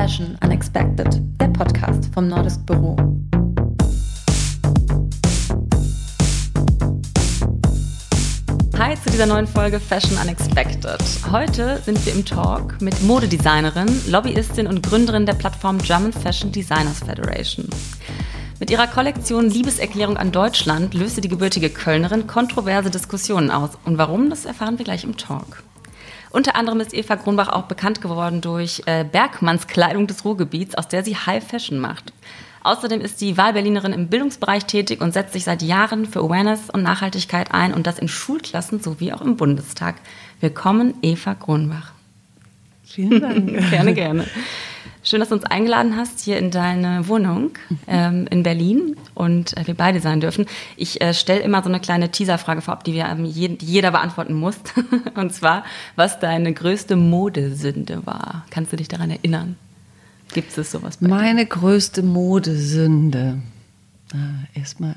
Fashion Unexpected, der Podcast vom Nordisk Büro. Hi zu dieser neuen Folge Fashion Unexpected. Heute sind wir im Talk mit Modedesignerin, Lobbyistin und Gründerin der Plattform German Fashion Designers Federation. Mit ihrer Kollektion Liebeserklärung an Deutschland löste die gebürtige Kölnerin kontroverse Diskussionen aus. Und warum, das erfahren wir gleich im Talk. Unter anderem ist Eva Grunbach auch bekannt geworden durch äh, Bergmanns Kleidung des Ruhrgebiets, aus der sie High Fashion macht. Außerdem ist die Wahlberlinerin im Bildungsbereich tätig und setzt sich seit Jahren für Awareness und Nachhaltigkeit ein und das in Schulklassen sowie auch im Bundestag. Willkommen, Eva Grunbach. Vielen Dank. gerne, gerne. Schön, dass du uns eingeladen hast hier in deine Wohnung ähm, in Berlin und äh, wir beide sein dürfen. Ich äh, stelle immer so eine kleine Teaserfrage vorab, die, wir, ähm, je, die jeder beantworten muss. und zwar, was deine größte Modesünde war. Kannst du dich daran erinnern? Gibt es sowas bei Meine dir? größte Modesünde. Ah, Erstmal,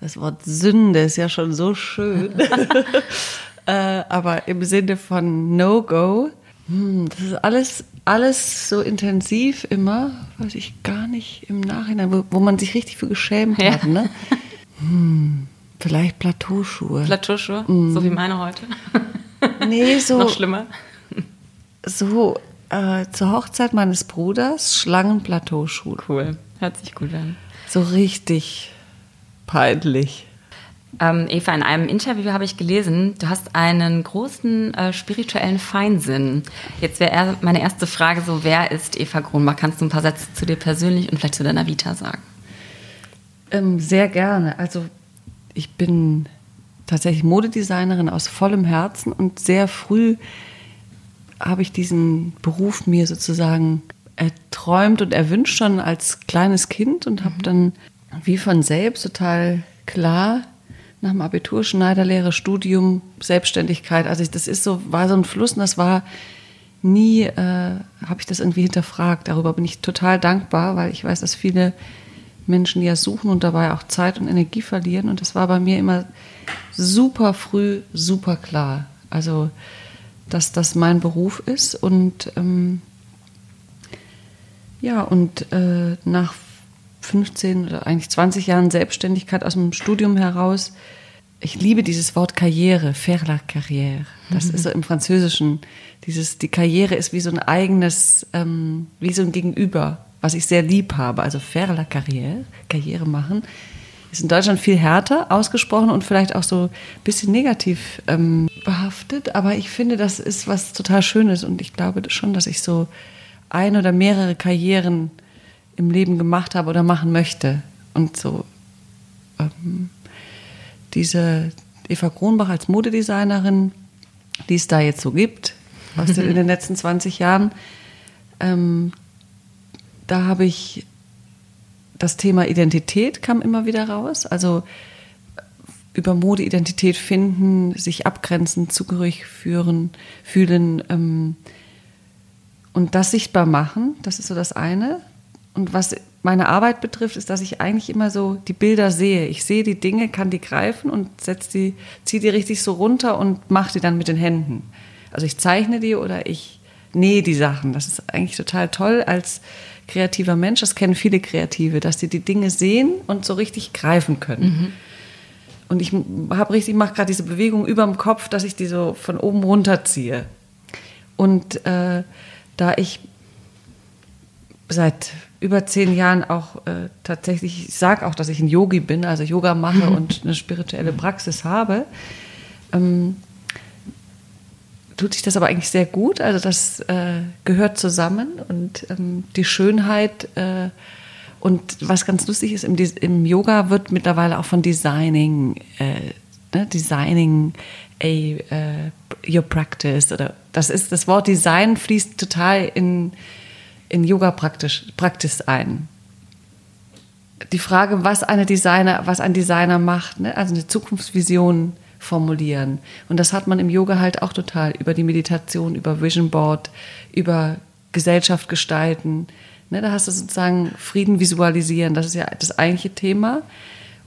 das Wort Sünde ist ja schon so schön. äh, aber im Sinne von No-Go, hm, das ist alles, alles so intensiv immer, was ich gar nicht im Nachhinein, wo, wo man sich richtig für geschämt ja. hat. Ne? Hm, vielleicht Plateauschuhe. Plateauschuhe? Mhm. So wie meine heute? Nee, so. Noch schlimmer. So äh, zur Hochzeit meines Bruders Schlangenplateauschuhe. Cool, hört sich gut an. So richtig peinlich. Ähm, Eva, in einem Interview habe ich gelesen, du hast einen großen äh, spirituellen Feinsinn. Jetzt wäre meine erste Frage so, wer ist Eva Grunbach? Kannst du ein paar Sätze zu dir persönlich und vielleicht zu deiner Vita sagen? Ähm, sehr gerne. Also ich bin tatsächlich Modedesignerin aus vollem Herzen und sehr früh habe ich diesen Beruf mir sozusagen erträumt und erwünscht schon als kleines Kind und habe mhm. dann wie von selbst total klar nach dem Abitur Schneiderlehre, Studium, Selbstständigkeit. Also ich, das ist so, war so ein Fluss und das war nie, äh, habe ich das irgendwie hinterfragt. Darüber bin ich total dankbar, weil ich weiß, dass viele Menschen ja suchen und dabei auch Zeit und Energie verlieren. Und das war bei mir immer super früh, super klar. Also dass das mein Beruf ist. Und ähm, ja, und äh, nach 15 oder eigentlich 20 Jahren Selbstständigkeit aus dem Studium heraus, ich liebe dieses Wort Karriere, faire la carrière. Das mhm. ist so im Französischen. Dieses, die Karriere ist wie so ein eigenes, ähm, wie so ein Gegenüber, was ich sehr lieb habe. Also faire la carrière, Karriere machen ist in Deutschland viel härter ausgesprochen und vielleicht auch so ein bisschen negativ ähm, behaftet. Aber ich finde, das ist was total Schönes und ich glaube schon, dass ich so ein oder mehrere Karrieren im Leben gemacht habe oder machen möchte. Und so ähm, diese Eva Kronbach als Modedesignerin, die es da jetzt so gibt, aus den, in den letzten 20 Jahren, ähm, da habe ich das Thema Identität kam immer wieder raus. Also über Modeidentität finden, sich abgrenzen, zugehörig führen, fühlen ähm, und das sichtbar machen. Das ist so das eine. Und was meine Arbeit betrifft, ist, dass ich eigentlich immer so die Bilder sehe. Ich sehe die Dinge, kann die greifen und setz die, ziehe die richtig so runter und mache die dann mit den Händen. Also ich zeichne die oder ich nähe die Sachen. Das ist eigentlich total toll als kreativer Mensch, das kennen viele Kreative, dass sie die Dinge sehen und so richtig greifen können. Mhm. Und ich habe richtig, mache gerade diese Bewegung über dem Kopf, dass ich die so von oben runter ziehe. Und äh, da ich seit über zehn Jahren auch äh, tatsächlich, ich sage auch, dass ich ein Yogi bin, also Yoga mache und eine spirituelle Praxis habe, ähm, tut sich das aber eigentlich sehr gut. Also das äh, gehört zusammen und ähm, die Schönheit äh, und was ganz lustig ist, im, im, Yoga wird mittlerweile auch von Designing, äh, ne, Designing a, uh, your practice oder das ist das Wort Design fließt total in, in Yoga praktisch, Praxis ein. Die Frage, was eine Designer, was ein Designer macht, ne, also eine Zukunftsvision formulieren. Und das hat man im Yoga halt auch total über die Meditation, über Vision Board, über Gesellschaft gestalten. Ne, da hast du sozusagen Frieden visualisieren, das ist ja das eigentliche Thema.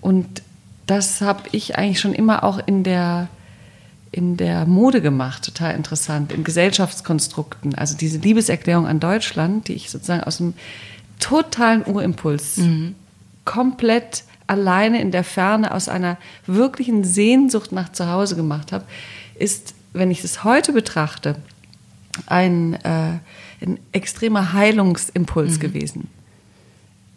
Und das habe ich eigentlich schon immer auch in der, in der Mode gemacht, total interessant, in Gesellschaftskonstrukten. Also diese Liebeserklärung an Deutschland, die ich sozusagen aus einem totalen Urimpuls mhm. komplett alleine in der Ferne aus einer wirklichen Sehnsucht nach zu Hause gemacht habe, ist, wenn ich es heute betrachte, ein, äh, ein extremer Heilungsimpuls mhm. gewesen.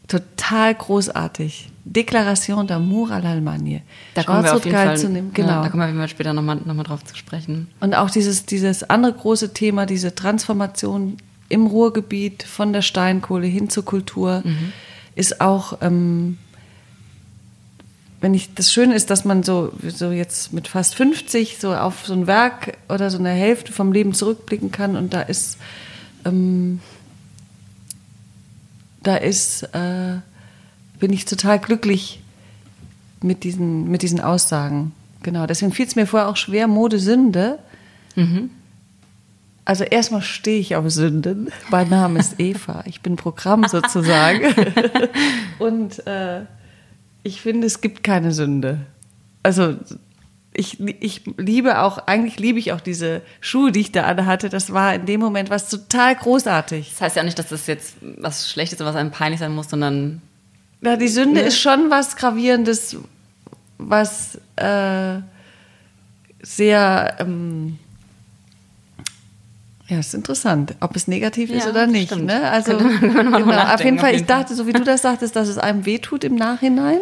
Total großartig. Deklaration d'amour à l'Allemagne. Da kommen wir auf jeden Fall, zu nehmen. Genau. Ja, da kommen wir später nochmal noch mal drauf zu sprechen. Und auch dieses, dieses andere große Thema, diese Transformation im Ruhrgebiet von der Steinkohle hin zur Kultur, mhm. ist auch, ähm, wenn ich, das Schöne ist, dass man so, so jetzt mit fast 50 so auf so ein Werk oder so eine Hälfte vom Leben zurückblicken kann und da ist, ähm, da ist, äh, bin ich total glücklich mit diesen, mit diesen Aussagen. Genau, deswegen fiel es mir vorher auch schwer, Mode Sünde. Mhm. Also erstmal stehe ich auf Sünden. Mein Name ist Eva. Ich bin Programm sozusagen. Und äh, ich finde, es gibt keine Sünde. Also ich, ich liebe auch, eigentlich liebe ich auch diese Schuhe, die ich da alle hatte. Das war in dem Moment was total großartig. Das heißt ja auch nicht, dass das jetzt was Schlechtes oder was einem peinlich sein muss, sondern. Ja, die Sünde ne? ist schon was Gravierendes, was äh, sehr. Ähm, ja, ist interessant, ob es negativ ist oder nicht. Ne? Also genau, auf jeden Fall, ich dachte, so wie du das sagtest, dass es einem wehtut im Nachhinein.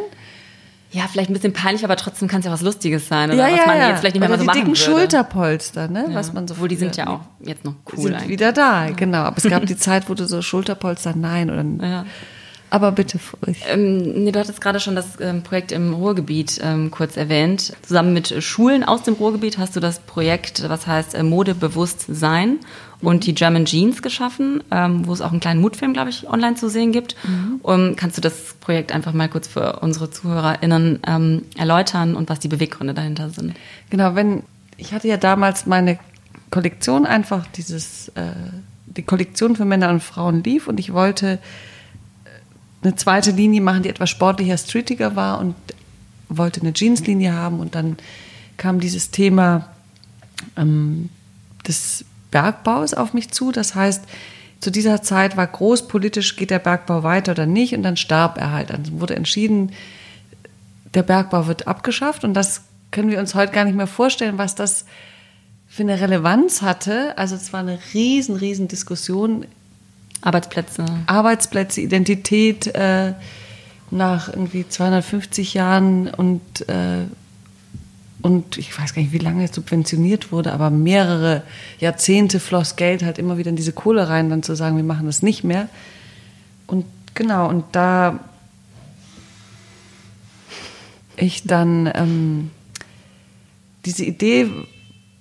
Ja, vielleicht ein bisschen peinlich, aber trotzdem kann es ja was Lustiges sein. Oder ja, was man ja. jetzt vielleicht nicht mehr oder mal so die dicken würde. Schulterpolster, ne? Ja. Was man so Obwohl, die sind ja auch jetzt noch cool sind eigentlich. wieder da, genau. Aber es gab die Zeit, wo du so Schulterpolster nein oder ja. Aber bitte furcht. Ähm, nee, du hattest gerade schon das ähm, Projekt im Ruhrgebiet ähm, kurz erwähnt. Zusammen mit Schulen aus dem Ruhrgebiet hast du das Projekt, was heißt äh, Modebewusstsein und die German Jeans geschaffen, ähm, wo es auch einen kleinen Mutfilm, glaube ich, online zu sehen gibt. Mhm. Um, kannst du das Projekt einfach mal kurz für unsere ZuhörerInnen ähm, erläutern und was die Beweggründe dahinter sind? Genau, wenn ich hatte ja damals meine Kollektion einfach dieses äh, die Kollektion für Männer und Frauen lief und ich wollte eine zweite Linie machen, die etwas sportlicher, streetiger war und wollte eine Jeanslinie haben. Und dann kam dieses Thema ähm, des Bergbaus auf mich zu. Das heißt, zu dieser Zeit war großpolitisch, geht der Bergbau weiter oder nicht. Und dann starb er halt. Dann wurde entschieden, der Bergbau wird abgeschafft. Und das können wir uns heute gar nicht mehr vorstellen, was das für eine Relevanz hatte. Also es war eine riesen, riesen Diskussion Arbeitsplätze. Arbeitsplätze, Identität äh, nach irgendwie 250 Jahren und, äh, und ich weiß gar nicht, wie lange es subventioniert wurde, aber mehrere Jahrzehnte floss Geld halt immer wieder in diese Kohle rein, dann zu sagen, wir machen das nicht mehr. Und genau, und da ich dann ähm, diese Idee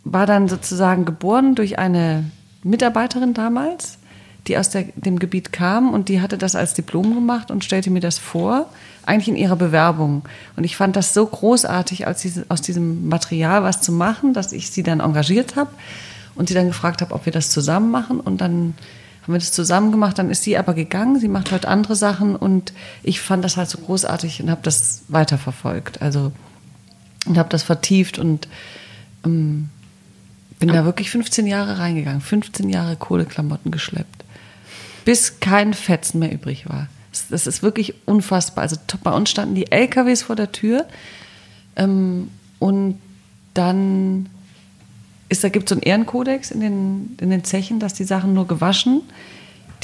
war dann sozusagen geboren durch eine Mitarbeiterin damals, die aus der, dem Gebiet kam und die hatte das als Diplom gemacht und stellte mir das vor, eigentlich in ihrer Bewerbung. Und ich fand das so großartig, aus diesem Material was zu machen, dass ich sie dann engagiert habe und sie dann gefragt habe, ob wir das zusammen machen. Und dann haben wir das zusammen gemacht. Dann ist sie aber gegangen. Sie macht heute andere Sachen und ich fand das halt so großartig und habe das weiterverfolgt. Also und habe das vertieft und ähm, bin da wirklich 15 Jahre reingegangen, 15 Jahre Kohleklamotten geschleppt bis kein Fetzen mehr übrig war. Das ist wirklich unfassbar. Also bei uns standen die LKWs vor der Tür ähm, und dann ist, da gibt es so einen Ehrenkodex in den, in den Zechen, dass die Sachen nur gewaschen,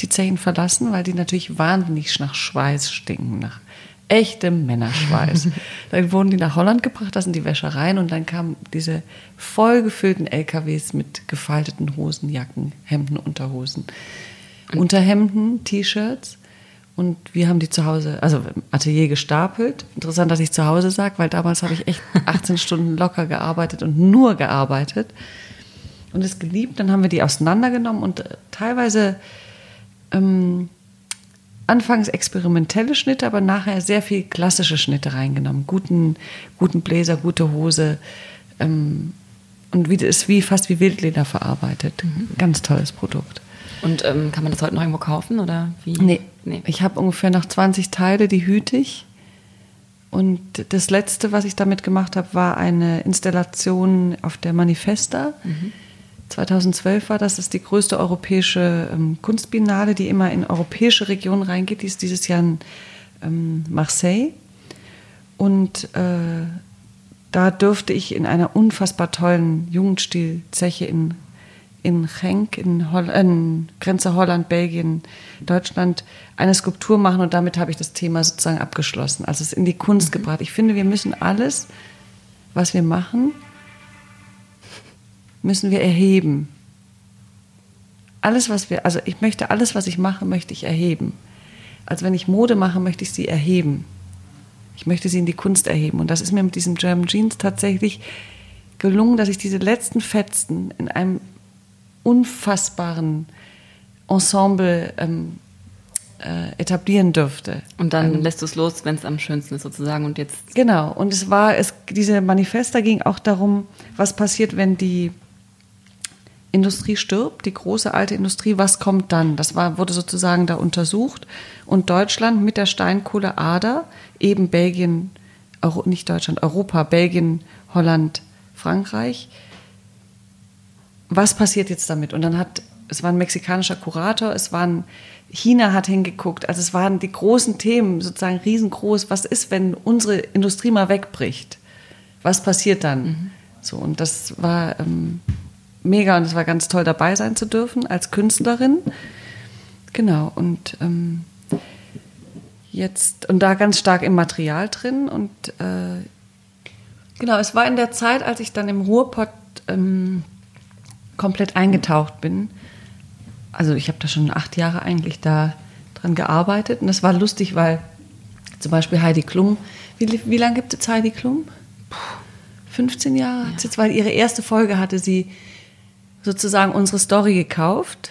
die Zechen verlassen, weil die natürlich wahnsinnig nach Schweiß stinken, nach echtem Männerschweiß. dann wurden die nach Holland gebracht, das sind die Wäschereien und dann kamen diese vollgefüllten LKWs mit gefalteten Hosen, Jacken, Hemden, Unterhosen. Unterhemden, T-Shirts. Und wir haben die zu Hause, also im Atelier gestapelt. Interessant, dass ich zu Hause sage, weil damals habe ich echt 18 Stunden locker gearbeitet und nur gearbeitet. Und es geliebt. Dann haben wir die auseinandergenommen und äh, teilweise ähm, anfangs experimentelle Schnitte, aber nachher sehr viel klassische Schnitte reingenommen. Guten, guten Bläser, gute Hose. Ähm, und wie, ist wie, fast wie Wildleder verarbeitet. Mhm. Ganz tolles Produkt. Und ähm, kann man das heute noch irgendwo kaufen oder wie? Nee. nee. Ich habe ungefähr noch 20 Teile, die hüte ich. Und das letzte, was ich damit gemacht habe, war eine Installation auf der Manifesta. Mhm. 2012 war das. Das ist die größte europäische ähm, Kunstbiennale, die immer in europäische Regionen reingeht. Die ist dieses Jahr in ähm, Marseille. Und äh, da durfte ich in einer unfassbar tollen Jugendstilzeche in, in Genk, in, Holl in Grenze Holland, Belgien, Deutschland, eine Skulptur machen und damit habe ich das Thema sozusagen abgeschlossen, also es in die Kunst mhm. gebracht. Ich finde, wir müssen alles, was wir machen, müssen wir erheben. Alles, was wir, also ich möchte alles, was ich mache, möchte ich erheben. Also wenn ich Mode mache, möchte ich sie erheben. Ich möchte sie in die Kunst erheben. Und das ist mir mit diesem German Jeans tatsächlich gelungen, dass ich diese letzten Fetzen in einem unfassbaren Ensemble ähm, äh, etablieren dürfte. Und dann ähm, lässt du es los, wenn es am schönsten ist sozusagen und jetzt. Genau. Und es war, es, diese Manifesta ging auch darum, was passiert, wenn die Industrie stirbt, die große alte Industrie, was kommt dann? Das war, wurde sozusagen da untersucht. Und Deutschland mit der Steinkohleader, eben Belgien, Euro, nicht Deutschland, Europa, Belgien, Holland, Frankreich. Was passiert jetzt damit? Und dann hat, es war ein mexikanischer Kurator, es waren, China hat hingeguckt, also es waren die großen Themen, sozusagen riesengroß. Was ist, wenn unsere Industrie mal wegbricht? Was passiert dann? Mhm. So, und das war, ähm, mega und es war ganz toll dabei sein zu dürfen als Künstlerin. Genau, und ähm, jetzt, und da ganz stark im Material drin und äh, genau, es war in der Zeit, als ich dann im Ruhrpott ähm, komplett eingetaucht bin. Also ich habe da schon acht Jahre eigentlich da dran gearbeitet und es war lustig, weil zum Beispiel Heidi Klum, wie, wie lange gibt es Heidi Klum? Puh, 15 Jahre? Ja. Jetzt, weil ihre erste Folge hatte sie sozusagen unsere Story gekauft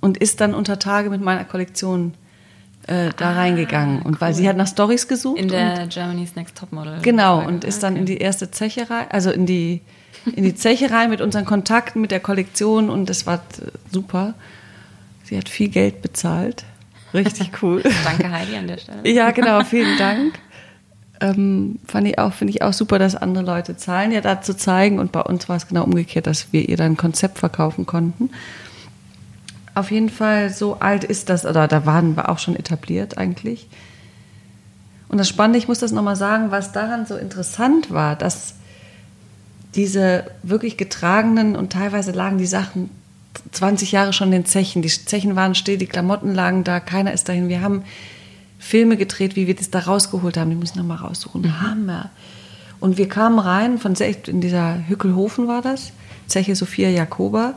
und ist dann unter Tage mit meiner Kollektion äh, da ah, reingegangen. Und weil sie hat nach Stories gesucht. In der Germany's Next Topmodel. Genau, und ist dann in die erste Zeche rein, also in die, in die Zeche rein mit unseren Kontakten, mit der Kollektion und das war super. Sie hat viel Geld bezahlt. Richtig cool. Danke, Heidi, an der Stelle. Ja, genau, vielen Dank ähm, fand ich auch, finde ich auch super, dass andere Leute zahlen, ja da zu zeigen. Und bei uns war es genau umgekehrt, dass wir ihr dann ein Konzept verkaufen konnten. Auf jeden Fall, so alt ist das, oder da waren wir auch schon etabliert eigentlich. Und das Spannende, ich muss das nochmal sagen, was daran so interessant war, dass diese wirklich getragenen und teilweise lagen die Sachen 20 Jahre schon in den Zechen. Die Zechen waren still, die Klamotten lagen da, keiner ist dahin. Wir haben Filme gedreht, wie wir das da rausgeholt haben. Die muss ich nochmal raussuchen. Mhm. Hammer. Und wir kamen rein von in dieser Hückelhofen war das, Zeche Sophia Jakoba.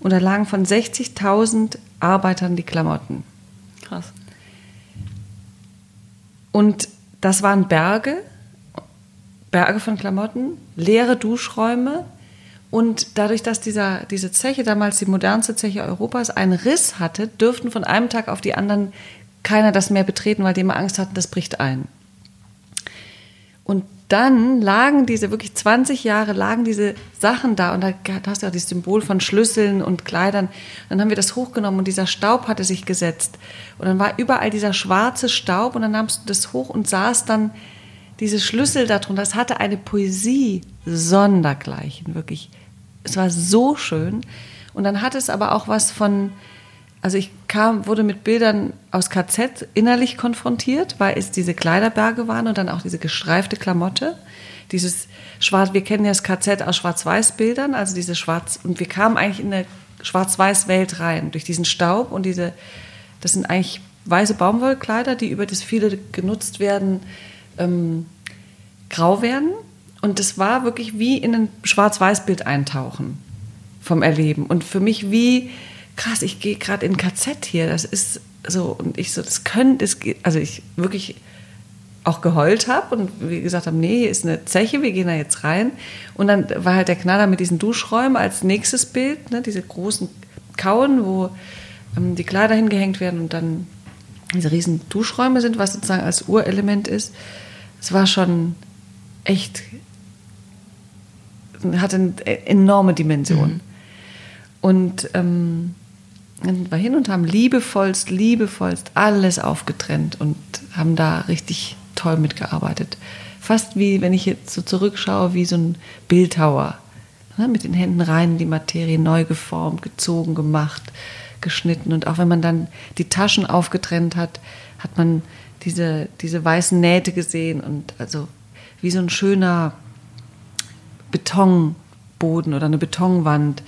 Und da lagen von 60.000 Arbeitern die Klamotten. Krass. Und das waren Berge, Berge von Klamotten, leere Duschräume. Und dadurch, dass dieser, diese Zeche, damals die modernste Zeche Europas, einen Riss hatte, dürften von einem Tag auf die anderen keiner das mehr betreten, weil die immer Angst hatten, das bricht ein. Und dann lagen diese, wirklich 20 Jahre lagen diese Sachen da und da hast du ja das Symbol von Schlüsseln und Kleidern. Dann haben wir das hochgenommen und dieser Staub hatte sich gesetzt. Und dann war überall dieser schwarze Staub und dann nahmst du das hoch und sahst dann diese Schlüssel darunter. Das hatte eine Poesie sondergleichen, wirklich. Es war so schön. Und dann hat es aber auch was von, also ich kam, wurde mit Bildern aus KZ innerlich konfrontiert, weil es diese Kleiderberge waren und dann auch diese gestreifte Klamotte. Dieses Schwarz, wir kennen ja das KZ aus Schwarz-Weiß-Bildern, also diese Schwarz, und wir kamen eigentlich in eine Schwarz-Weiß-Welt rein, durch diesen Staub und diese, das sind eigentlich weiße Baumwollkleider, die über das viele genutzt werden, ähm, grau werden. Und das war wirklich wie in ein Schwarz-Weiß-Bild eintauchen vom Erleben. Und für mich wie, krass, ich gehe gerade in KZ hier, das ist so, und ich so, das könnte, das geht, also ich wirklich auch geheult habe und wie gesagt habe, nee, hier ist eine Zeche, wir gehen da jetzt rein. Und dann war halt der Knaller mit diesen Duschräumen als nächstes Bild, ne, diese großen Kauen, wo ähm, die Kleider hingehängt werden und dann diese riesen Duschräume sind, was sozusagen als Urelement ist. Es war schon echt, hatte eine enorme Dimension. Mhm. Und ähm, sind wir hin und haben liebevollst, liebevollst alles aufgetrennt und haben da richtig toll mitgearbeitet. Fast wie, wenn ich jetzt so zurückschaue, wie so ein Bildhauer. Ne, mit den Händen rein in die Materie, neu geformt, gezogen, gemacht, geschnitten. Und auch wenn man dann die Taschen aufgetrennt hat, hat man diese, diese weißen Nähte gesehen und also wie so ein schöner Betonboden oder eine Betonwand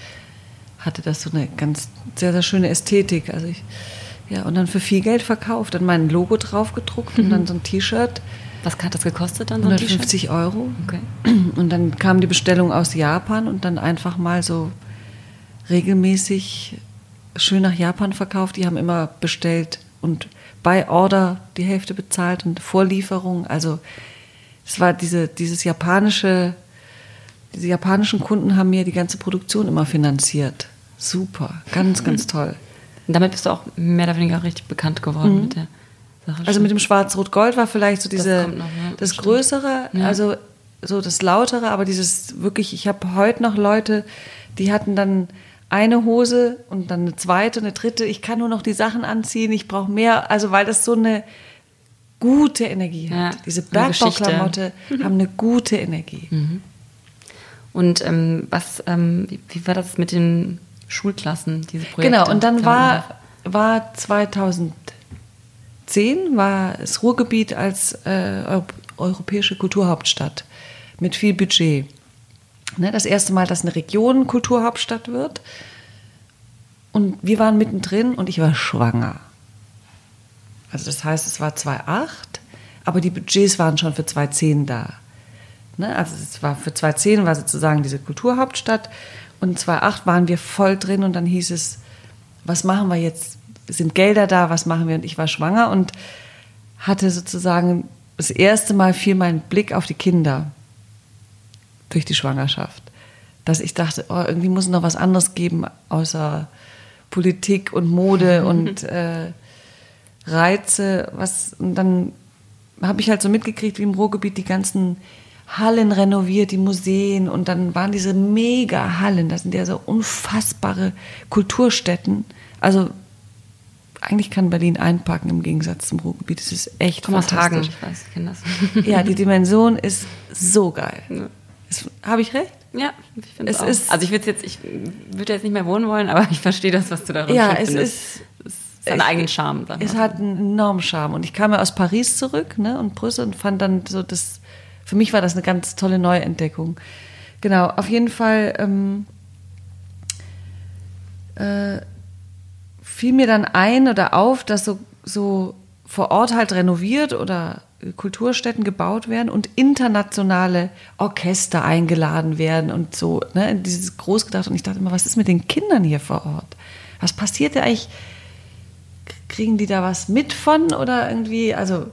hatte das so eine ganz sehr, sehr schöne Ästhetik. Also ich, ja, und dann für viel Geld verkauft, dann mein Logo drauf gedruckt und dann so ein T-Shirt. Was hat das gekostet dann? So 150 Euro. Okay. Und dann kam die Bestellung aus Japan und dann einfach mal so regelmäßig schön nach Japan verkauft. Die haben immer bestellt und bei Order die Hälfte bezahlt und Vorlieferung. Also es war diese, dieses japanische, diese japanischen Kunden haben mir die ganze Produktion immer finanziert. Super, ganz, ganz mhm. toll. Und damit bist du auch mehr oder weniger richtig bekannt geworden mhm. mit der Sache. Also mit dem Schwarz-Rot-Gold war vielleicht so diese, das, noch, ja, das stimmt. Größere, ja. also so das Lautere, aber dieses wirklich, ich habe heute noch Leute, die hatten dann eine Hose und dann eine zweite, eine dritte. Ich kann nur noch die Sachen anziehen. Ich brauche mehr, also weil das so eine gute Energie hat. Ja, Diese Bergbauklamotte haben eine gute Energie. Mhm. Und ähm, was, ähm, wie war das mit den Schulklassen, diese Projekte? Genau, und dann war, war 2010 war das Ruhrgebiet als äh, europäische Kulturhauptstadt mit viel Budget. Ne, das erste Mal, dass eine Region Kulturhauptstadt wird. Und wir waren mittendrin und ich war schwanger. Also das heißt, es war 2,8, aber die Budgets waren schon für 2,10 da. Ne? Also es war für 2,10 war sozusagen diese Kulturhauptstadt und 2,8 waren wir voll drin und dann hieß es, was machen wir jetzt? Sind Gelder da? Was machen wir? Und ich war schwanger und hatte sozusagen das erste Mal fiel mein Blick auf die Kinder durch die Schwangerschaft. Dass ich dachte, oh, irgendwie muss es noch was anderes geben, außer Politik und Mode und äh, Reize. Was, und dann habe ich halt so mitgekriegt, wie im Ruhrgebiet die ganzen Hallen renoviert, die Museen und dann waren diese mega Hallen, das sind ja so unfassbare Kulturstätten. Also eigentlich kann Berlin einpacken im Gegensatz zum Ruhrgebiet. Es ist echt Komm fantastisch. Tagen, ich weiß, ich kenne das. ja, die Dimension ist so geil. Ja. Habe ich recht? Ja, ich finde es auch. Ist, also ich würde jetzt, ich würde jetzt nicht mehr wohnen wollen, aber ich verstehe das, was du darin ja, es ist, es ist einen eigenen Charme. Es hat einen enormen Charme. Und ich kam ja aus Paris zurück ne, und Brüssel und fand dann so das, für mich war das eine ganz tolle Neuentdeckung. Genau, auf jeden Fall ähm, äh, fiel mir dann ein oder auf, dass so, so vor Ort halt renoviert oder Kulturstätten gebaut werden und internationale Orchester eingeladen werden und so, ne, dieses großgedacht. Und ich dachte immer, was ist mit den Kindern hier vor Ort? Was passiert da eigentlich? Kriegen die da was mit von oder irgendwie, also,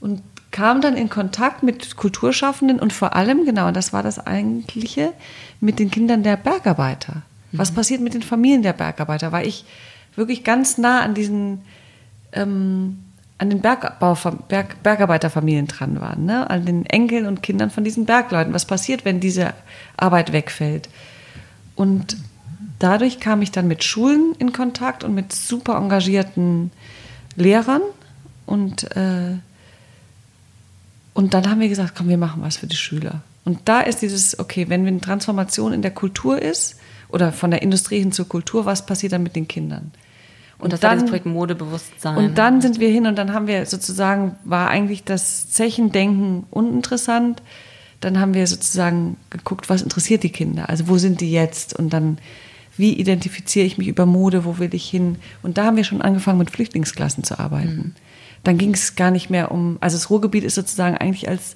und kam dann in Kontakt mit Kulturschaffenden und vor allem, genau, das war das Eigentliche, mit den Kindern der Bergarbeiter. Was mhm. passiert mit den Familien der Bergarbeiter? Weil ich wirklich ganz nah an diesen, ähm, an den Bergbau, Berg, Bergarbeiterfamilien dran waren, ne? an den Enkeln und Kindern von diesen Bergleuten. Was passiert, wenn diese Arbeit wegfällt? Und dadurch kam ich dann mit Schulen in Kontakt und mit super engagierten Lehrern und äh, und dann haben wir gesagt, komm, wir machen was für die Schüler. Und da ist dieses, okay, wenn eine Transformation in der Kultur ist oder von der Industrie hin zur Kultur, was passiert dann mit den Kindern? Und, das dann, das Projekt Modebewusstsein. Und dann sind wir hin und dann haben wir sozusagen, war eigentlich das Zechendenken uninteressant. Dann haben wir sozusagen geguckt, was interessiert die Kinder? Also wo sind die jetzt? Und dann, wie identifiziere ich mich über Mode? Wo will ich hin? Und da haben wir schon angefangen, mit Flüchtlingsklassen zu arbeiten. Mhm. Dann ging es gar nicht mehr um, also das Ruhrgebiet ist sozusagen eigentlich als,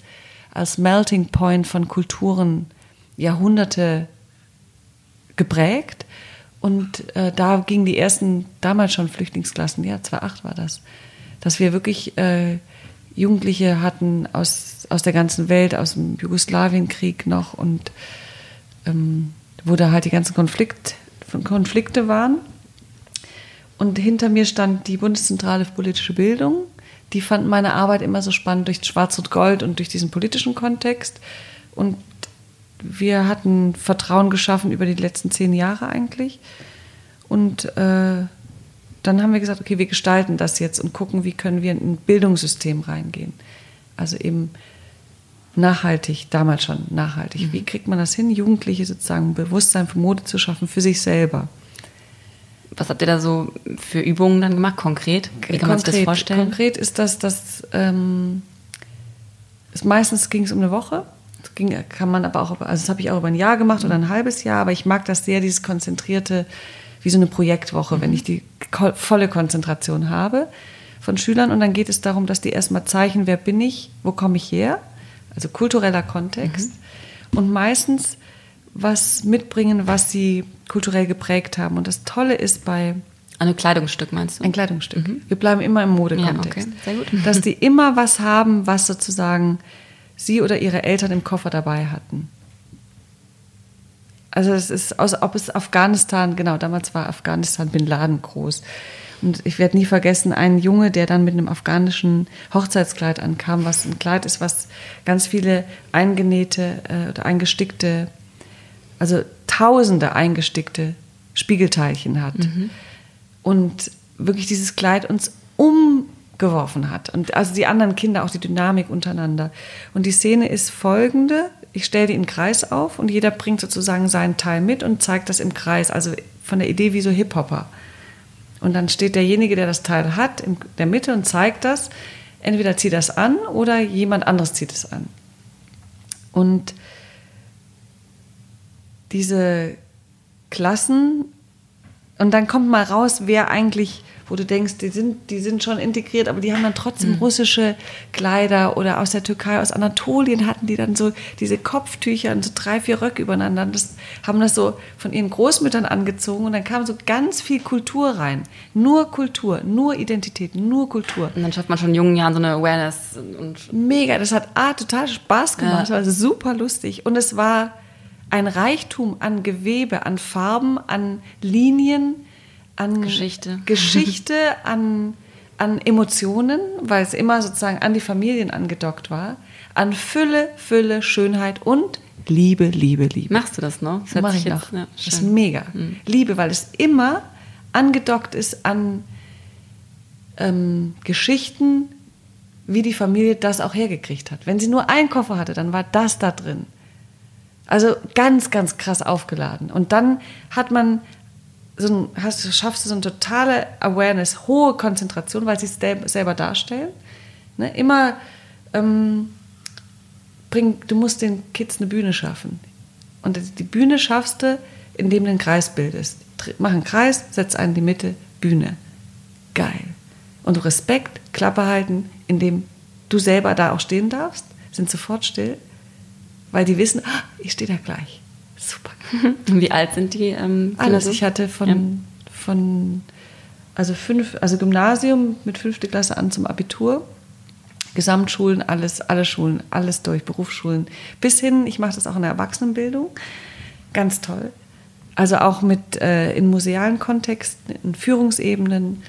als Melting Point von Kulturen Jahrhunderte geprägt. Und äh, da gingen die ersten, damals schon Flüchtlingsklassen, ja, 2008 war das, dass wir wirklich äh, Jugendliche hatten aus, aus der ganzen Welt, aus dem Jugoslawienkrieg noch und ähm, wo da halt die ganzen Konflikt, Konflikte waren. Und hinter mir stand die Bundeszentrale für politische Bildung. Die fand meine Arbeit immer so spannend durch Schwarz und Gold und durch diesen politischen Kontext. Und wir hatten Vertrauen geschaffen über die letzten zehn Jahre eigentlich. Und äh, dann haben wir gesagt, okay, wir gestalten das jetzt und gucken, wie können wir in ein Bildungssystem reingehen. Also eben nachhaltig, damals schon nachhaltig. Wie kriegt man das hin, Jugendliche sozusagen Bewusstsein für Mode zu schaffen, für sich selber? Was habt ihr da so für Übungen dann gemacht, konkret? Wie kann man sich das vorstellen? Konkret ist das, dass ähm, es meistens ging es um eine Woche. Das ging, kann man aber auch, also das habe ich auch über ein Jahr gemacht oder ein halbes Jahr, aber ich mag das sehr, dieses konzentrierte, wie so eine Projektwoche, mhm. wenn ich die volle Konzentration habe von Schülern. Und dann geht es darum, dass die erstmal zeichnen, wer bin ich, wo komme ich her, also kultureller Kontext. Mhm. Und meistens was mitbringen, was sie kulturell geprägt haben. Und das Tolle ist bei ein Kleidungsstück meinst du? Ein Kleidungsstück. Mhm. Wir bleiben immer im Modekontext. Ja, okay. Sehr gut. Dass die immer was haben, was sozusagen sie oder ihre Eltern im Koffer dabei hatten. Also es ist, aus, ob es Afghanistan, genau, damals war Afghanistan Bin Laden groß. Und ich werde nie vergessen, einen Junge, der dann mit einem afghanischen Hochzeitskleid ankam, was ein Kleid ist, was ganz viele eingenähte äh, oder eingestickte, also tausende eingestickte Spiegelteilchen hat. Mhm. Und wirklich dieses Kleid uns umgeworfen hat. Und also die anderen Kinder, auch die Dynamik untereinander. Und die Szene ist folgende. Ich stelle die im Kreis auf und jeder bringt sozusagen seinen Teil mit und zeigt das im Kreis. Also von der Idee wie so Hip-Hopper. Und dann steht derjenige, der das Teil hat, in der Mitte und zeigt das. Entweder zieht das an oder jemand anderes zieht es an. Und diese Klassen, und dann kommt mal raus, wer eigentlich wo du denkst, die sind, die sind schon integriert, aber die haben dann trotzdem mhm. russische Kleider oder aus der Türkei, aus Anatolien hatten die dann so diese Kopftücher und so drei, vier Röcke übereinander. Das, haben das so von ihren Großmüttern angezogen und dann kam so ganz viel Kultur rein. Nur Kultur, nur Identität, nur Kultur. Und dann schafft man schon in jungen Jahren so eine Awareness. Und Mega, das hat A, total Spaß gemacht, ja. war super lustig und es war ein Reichtum an Gewebe, an Farben, an Linien, an Geschichte, Geschichte an, an Emotionen, weil es immer sozusagen an die Familien angedockt war, an Fülle, Fülle, Schönheit und Liebe, Liebe, Liebe. Machst du das noch? Das mache ich jetzt, noch. Ja, das ist mega. Mhm. Liebe, weil es immer angedockt ist an ähm, Geschichten, wie die Familie das auch hergekriegt hat. Wenn sie nur einen Koffer hatte, dann war das da drin. Also ganz, ganz krass aufgeladen. Und dann hat man so ein, hast, schaffst du so eine totale Awareness, hohe Konzentration, weil sie es selber darstellen. Ne? Immer ähm, bring, du musst den Kids eine Bühne schaffen. Und die Bühne schaffst du, indem du einen Kreis bildest. Mach einen Kreis, setz einen in die Mitte, Bühne. Geil. Und Respekt, Klappe halten, indem du selber da auch stehen darfst, sind sofort still, weil die wissen, ah, ich stehe da gleich. Super. Wie alt sind die? Ähm, Alles. Ich hatte von, ja. von also fünf, also Gymnasium mit fünfte Klasse an zum Abitur. Gesamtschulen, alles, alle Schulen, alles durch, Berufsschulen. Bis hin, ich mache das auch in der Erwachsenenbildung. Ganz toll. Also auch mit äh, in musealen Kontexten, in Führungsebenen,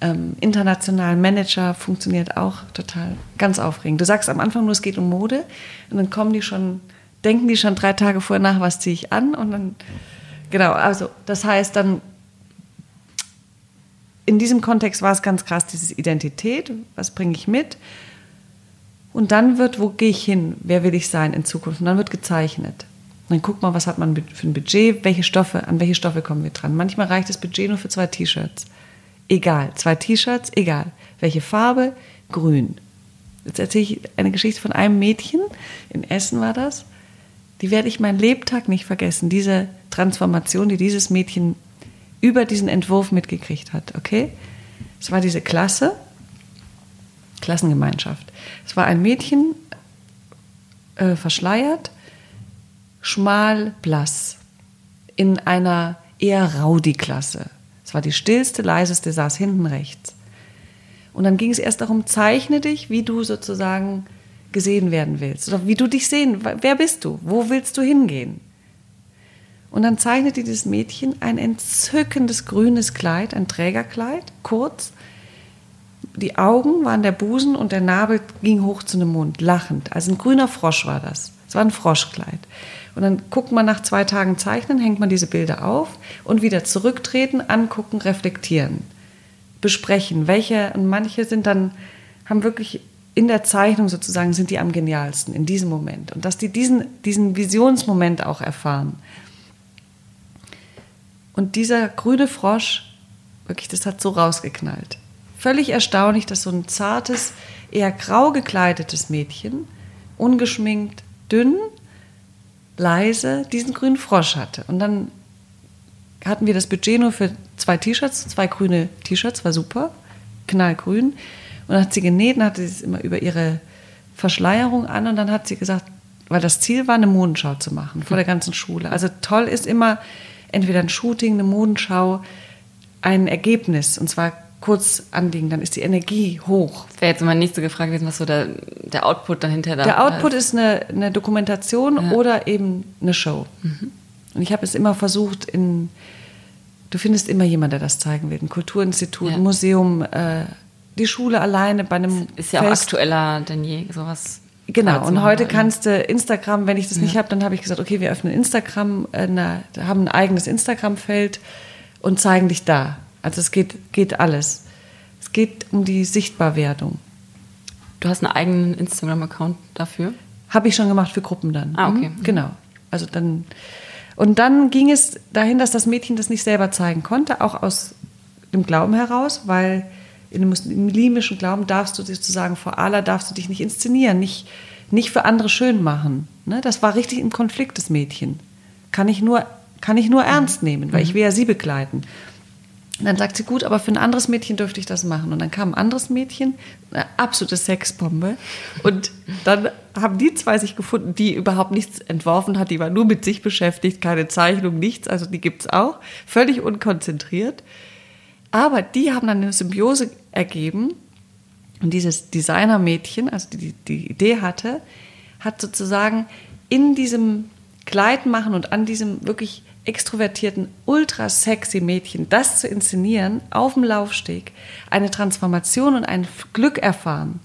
ähm, internationalen Manager funktioniert auch total ganz aufregend. Du sagst am Anfang nur, es geht um Mode und dann kommen die schon denken die schon drei Tage vorher nach, was ziehe ich an und dann, genau, also das heißt dann, in diesem Kontext war es ganz krass, diese Identität, was bringe ich mit und dann wird, wo gehe ich hin, wer will ich sein in Zukunft und dann wird gezeichnet. Und dann guckt man, was hat man für ein Budget, welche Stoffe, an welche Stoffe kommen wir dran. Manchmal reicht das Budget nur für zwei T-Shirts. Egal, zwei T-Shirts, egal. Welche Farbe? Grün. Jetzt erzähle ich eine Geschichte von einem Mädchen, in Essen war das, die werde ich meinen Lebtag nicht vergessen. Diese Transformation, die dieses Mädchen über diesen Entwurf mitgekriegt hat. Okay? Es war diese Klasse, Klassengemeinschaft. Es war ein Mädchen, äh, verschleiert, schmal, blass, in einer eher Rowdy-Klasse. Es war die stillste, leiseste, saß hinten rechts. Und dann ging es erst darum, zeichne dich, wie du sozusagen gesehen werden willst oder wie du dich sehen, wer bist du, wo willst du hingehen? Und dann zeichnete dieses Mädchen ein entzückendes grünes Kleid, ein Trägerkleid, kurz. Die Augen waren der Busen und der Nabel ging hoch zu dem Mund, lachend. Also ein grüner Frosch war das. Es war ein Froschkleid. Und dann guckt man nach zwei Tagen Zeichnen, hängt man diese Bilder auf und wieder zurücktreten, angucken, reflektieren, besprechen. Welche, und manche sind dann, haben wirklich in der Zeichnung sozusagen sind die am genialsten in diesem Moment. Und dass die diesen, diesen Visionsmoment auch erfahren. Und dieser grüne Frosch, wirklich, das hat so rausgeknallt. Völlig erstaunlich, dass so ein zartes, eher grau gekleidetes Mädchen, ungeschminkt, dünn, leise, diesen grünen Frosch hatte. Und dann hatten wir das Budget nur für zwei T-Shirts, zwei grüne T-Shirts, war super, knallgrün. Und dann hat sie genäht und hatte sie es immer über ihre Verschleierung an und dann hat sie gesagt, weil das Ziel war, eine Modenschau zu machen vor der ganzen Schule. Also toll ist immer entweder ein Shooting, eine Modenschau, ein Ergebnis und zwar kurz anliegen, dann ist die Energie hoch. Das wäre jetzt meine nächste Frage gewesen, was so der, der Output dann hinterher da Der Output ist eine, eine Dokumentation ja. oder eben eine Show. Mhm. Und ich habe es immer versucht, in, du findest immer jemanden, der das zeigen will. Ein Kulturinstitut, ja. ein Museum, äh, die Schule alleine bei einem. Das ist ja Fest. auch aktueller denn je, sowas. Genau, und heute kannst du Instagram, wenn ich das ja. nicht habe, dann habe ich gesagt, okay, wir öffnen Instagram, äh, na, haben ein eigenes Instagram-Feld und zeigen dich da. Also es geht, geht alles. Es geht um die Sichtbarwerdung. Du hast einen eigenen Instagram-Account dafür? Habe ich schon gemacht für Gruppen dann. Ah, okay. Mhm. Genau. Also dann und dann ging es dahin, dass das Mädchen das nicht selber zeigen konnte, auch aus dem Glauben heraus, weil in dem muslimischen Glauben darfst du sozusagen vor Allah darfst du dich nicht inszenieren, nicht, nicht für andere schön machen. Ne? Das war richtig im Konflikt, das Mädchen. Kann ich nur, kann ich nur ernst nehmen, weil ich will ja sie begleiten. Und dann sagt sie, gut, aber für ein anderes Mädchen dürfte ich das machen. Und dann kam ein anderes Mädchen, eine absolute Sexbombe. Und dann haben die zwei sich gefunden, die überhaupt nichts entworfen hat. Die war nur mit sich beschäftigt, keine Zeichnung, nichts. Also die gibt es auch. Völlig unkonzentriert. Aber die haben dann eine Symbiose ergeben. Und dieses Designermädchen, also die die Idee hatte, hat sozusagen in diesem Kleid machen und an diesem wirklich extrovertierten, ultra sexy Mädchen das zu inszenieren auf dem Laufsteg, eine Transformation und ein Glück erfahren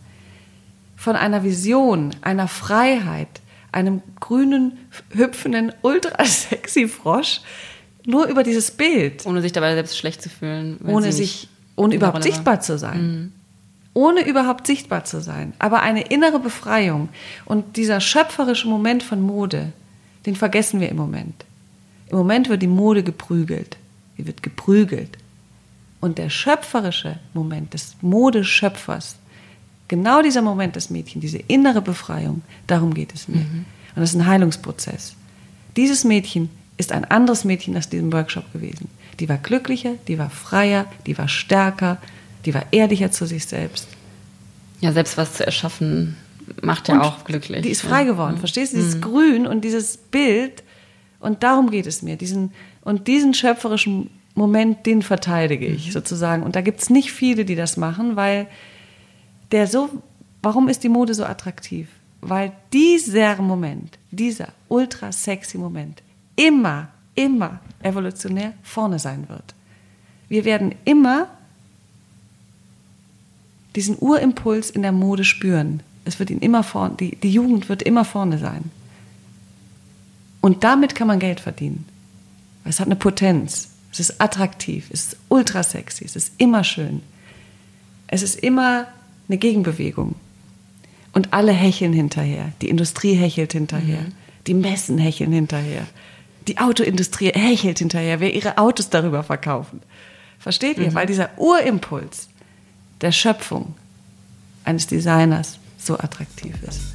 von einer Vision, einer Freiheit, einem grünen, hüpfenden, ultra sexy Frosch, nur über dieses Bild. Ohne sich dabei selbst schlecht zu fühlen. Ohne sich, ohne überhaupt sichtbar zu sein. Mhm. Ohne überhaupt sichtbar zu sein. Aber eine innere Befreiung. Und dieser schöpferische Moment von Mode, den vergessen wir im Moment. Im Moment wird die Mode geprügelt. Die wird geprügelt. Und der schöpferische Moment des Modeschöpfers, genau dieser Moment des Mädchen, diese innere Befreiung, darum geht es mir. Mhm. Und das ist ein Heilungsprozess. Dieses Mädchen ist ein anderes Mädchen aus diesem Workshop gewesen. Die war glücklicher, die war freier, die war stärker, die war ehrlicher zu sich selbst. Ja, selbst was zu erschaffen macht ja und auch glücklich. Die ist frei geworden, mhm. verstehst du? Dieses mhm. Grün und dieses Bild und darum geht es mir. Diesen, und diesen schöpferischen Moment, den verteidige ich mhm. sozusagen. Und da gibt es nicht viele, die das machen, weil der so, warum ist die Mode so attraktiv? Weil dieser Moment, dieser ultra sexy Moment immer, immer evolutionär vorne sein wird. Wir werden immer diesen Urimpuls in der Mode spüren. Es wird ihn immer vorne, die, die Jugend wird immer vorne sein. Und damit kann man Geld verdienen. Es hat eine Potenz. Es ist attraktiv. Es ist ultra sexy. Es ist immer schön. Es ist immer eine Gegenbewegung. Und alle hecheln hinterher. Die Industrie hechelt hinterher. Mhm. Die Messen hecheln hinterher. Die Autoindustrie hechelt hinterher, wer ihre Autos darüber verkaufen. Versteht ihr? Mhm. Weil dieser Urimpuls der Schöpfung eines Designers so attraktiv ist.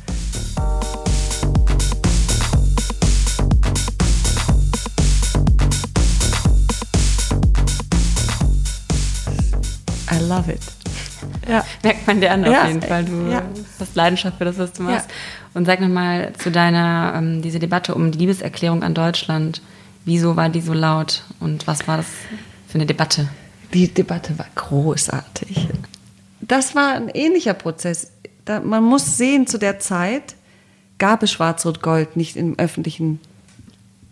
I love it. Ja. Merkt man dir an auf jeden Fall. Du ja. hast Leidenschaft für das, was du machst. Ja. Und sag nochmal zu deiner, ähm, diese Debatte um die Liebeserklärung an Deutschland. Wieso war die so laut und was war das für eine Debatte? Die Debatte war großartig. Das war ein ähnlicher Prozess. Da, man muss sehen, zu der Zeit gab es Schwarz-Rot-Gold nicht im öffentlichen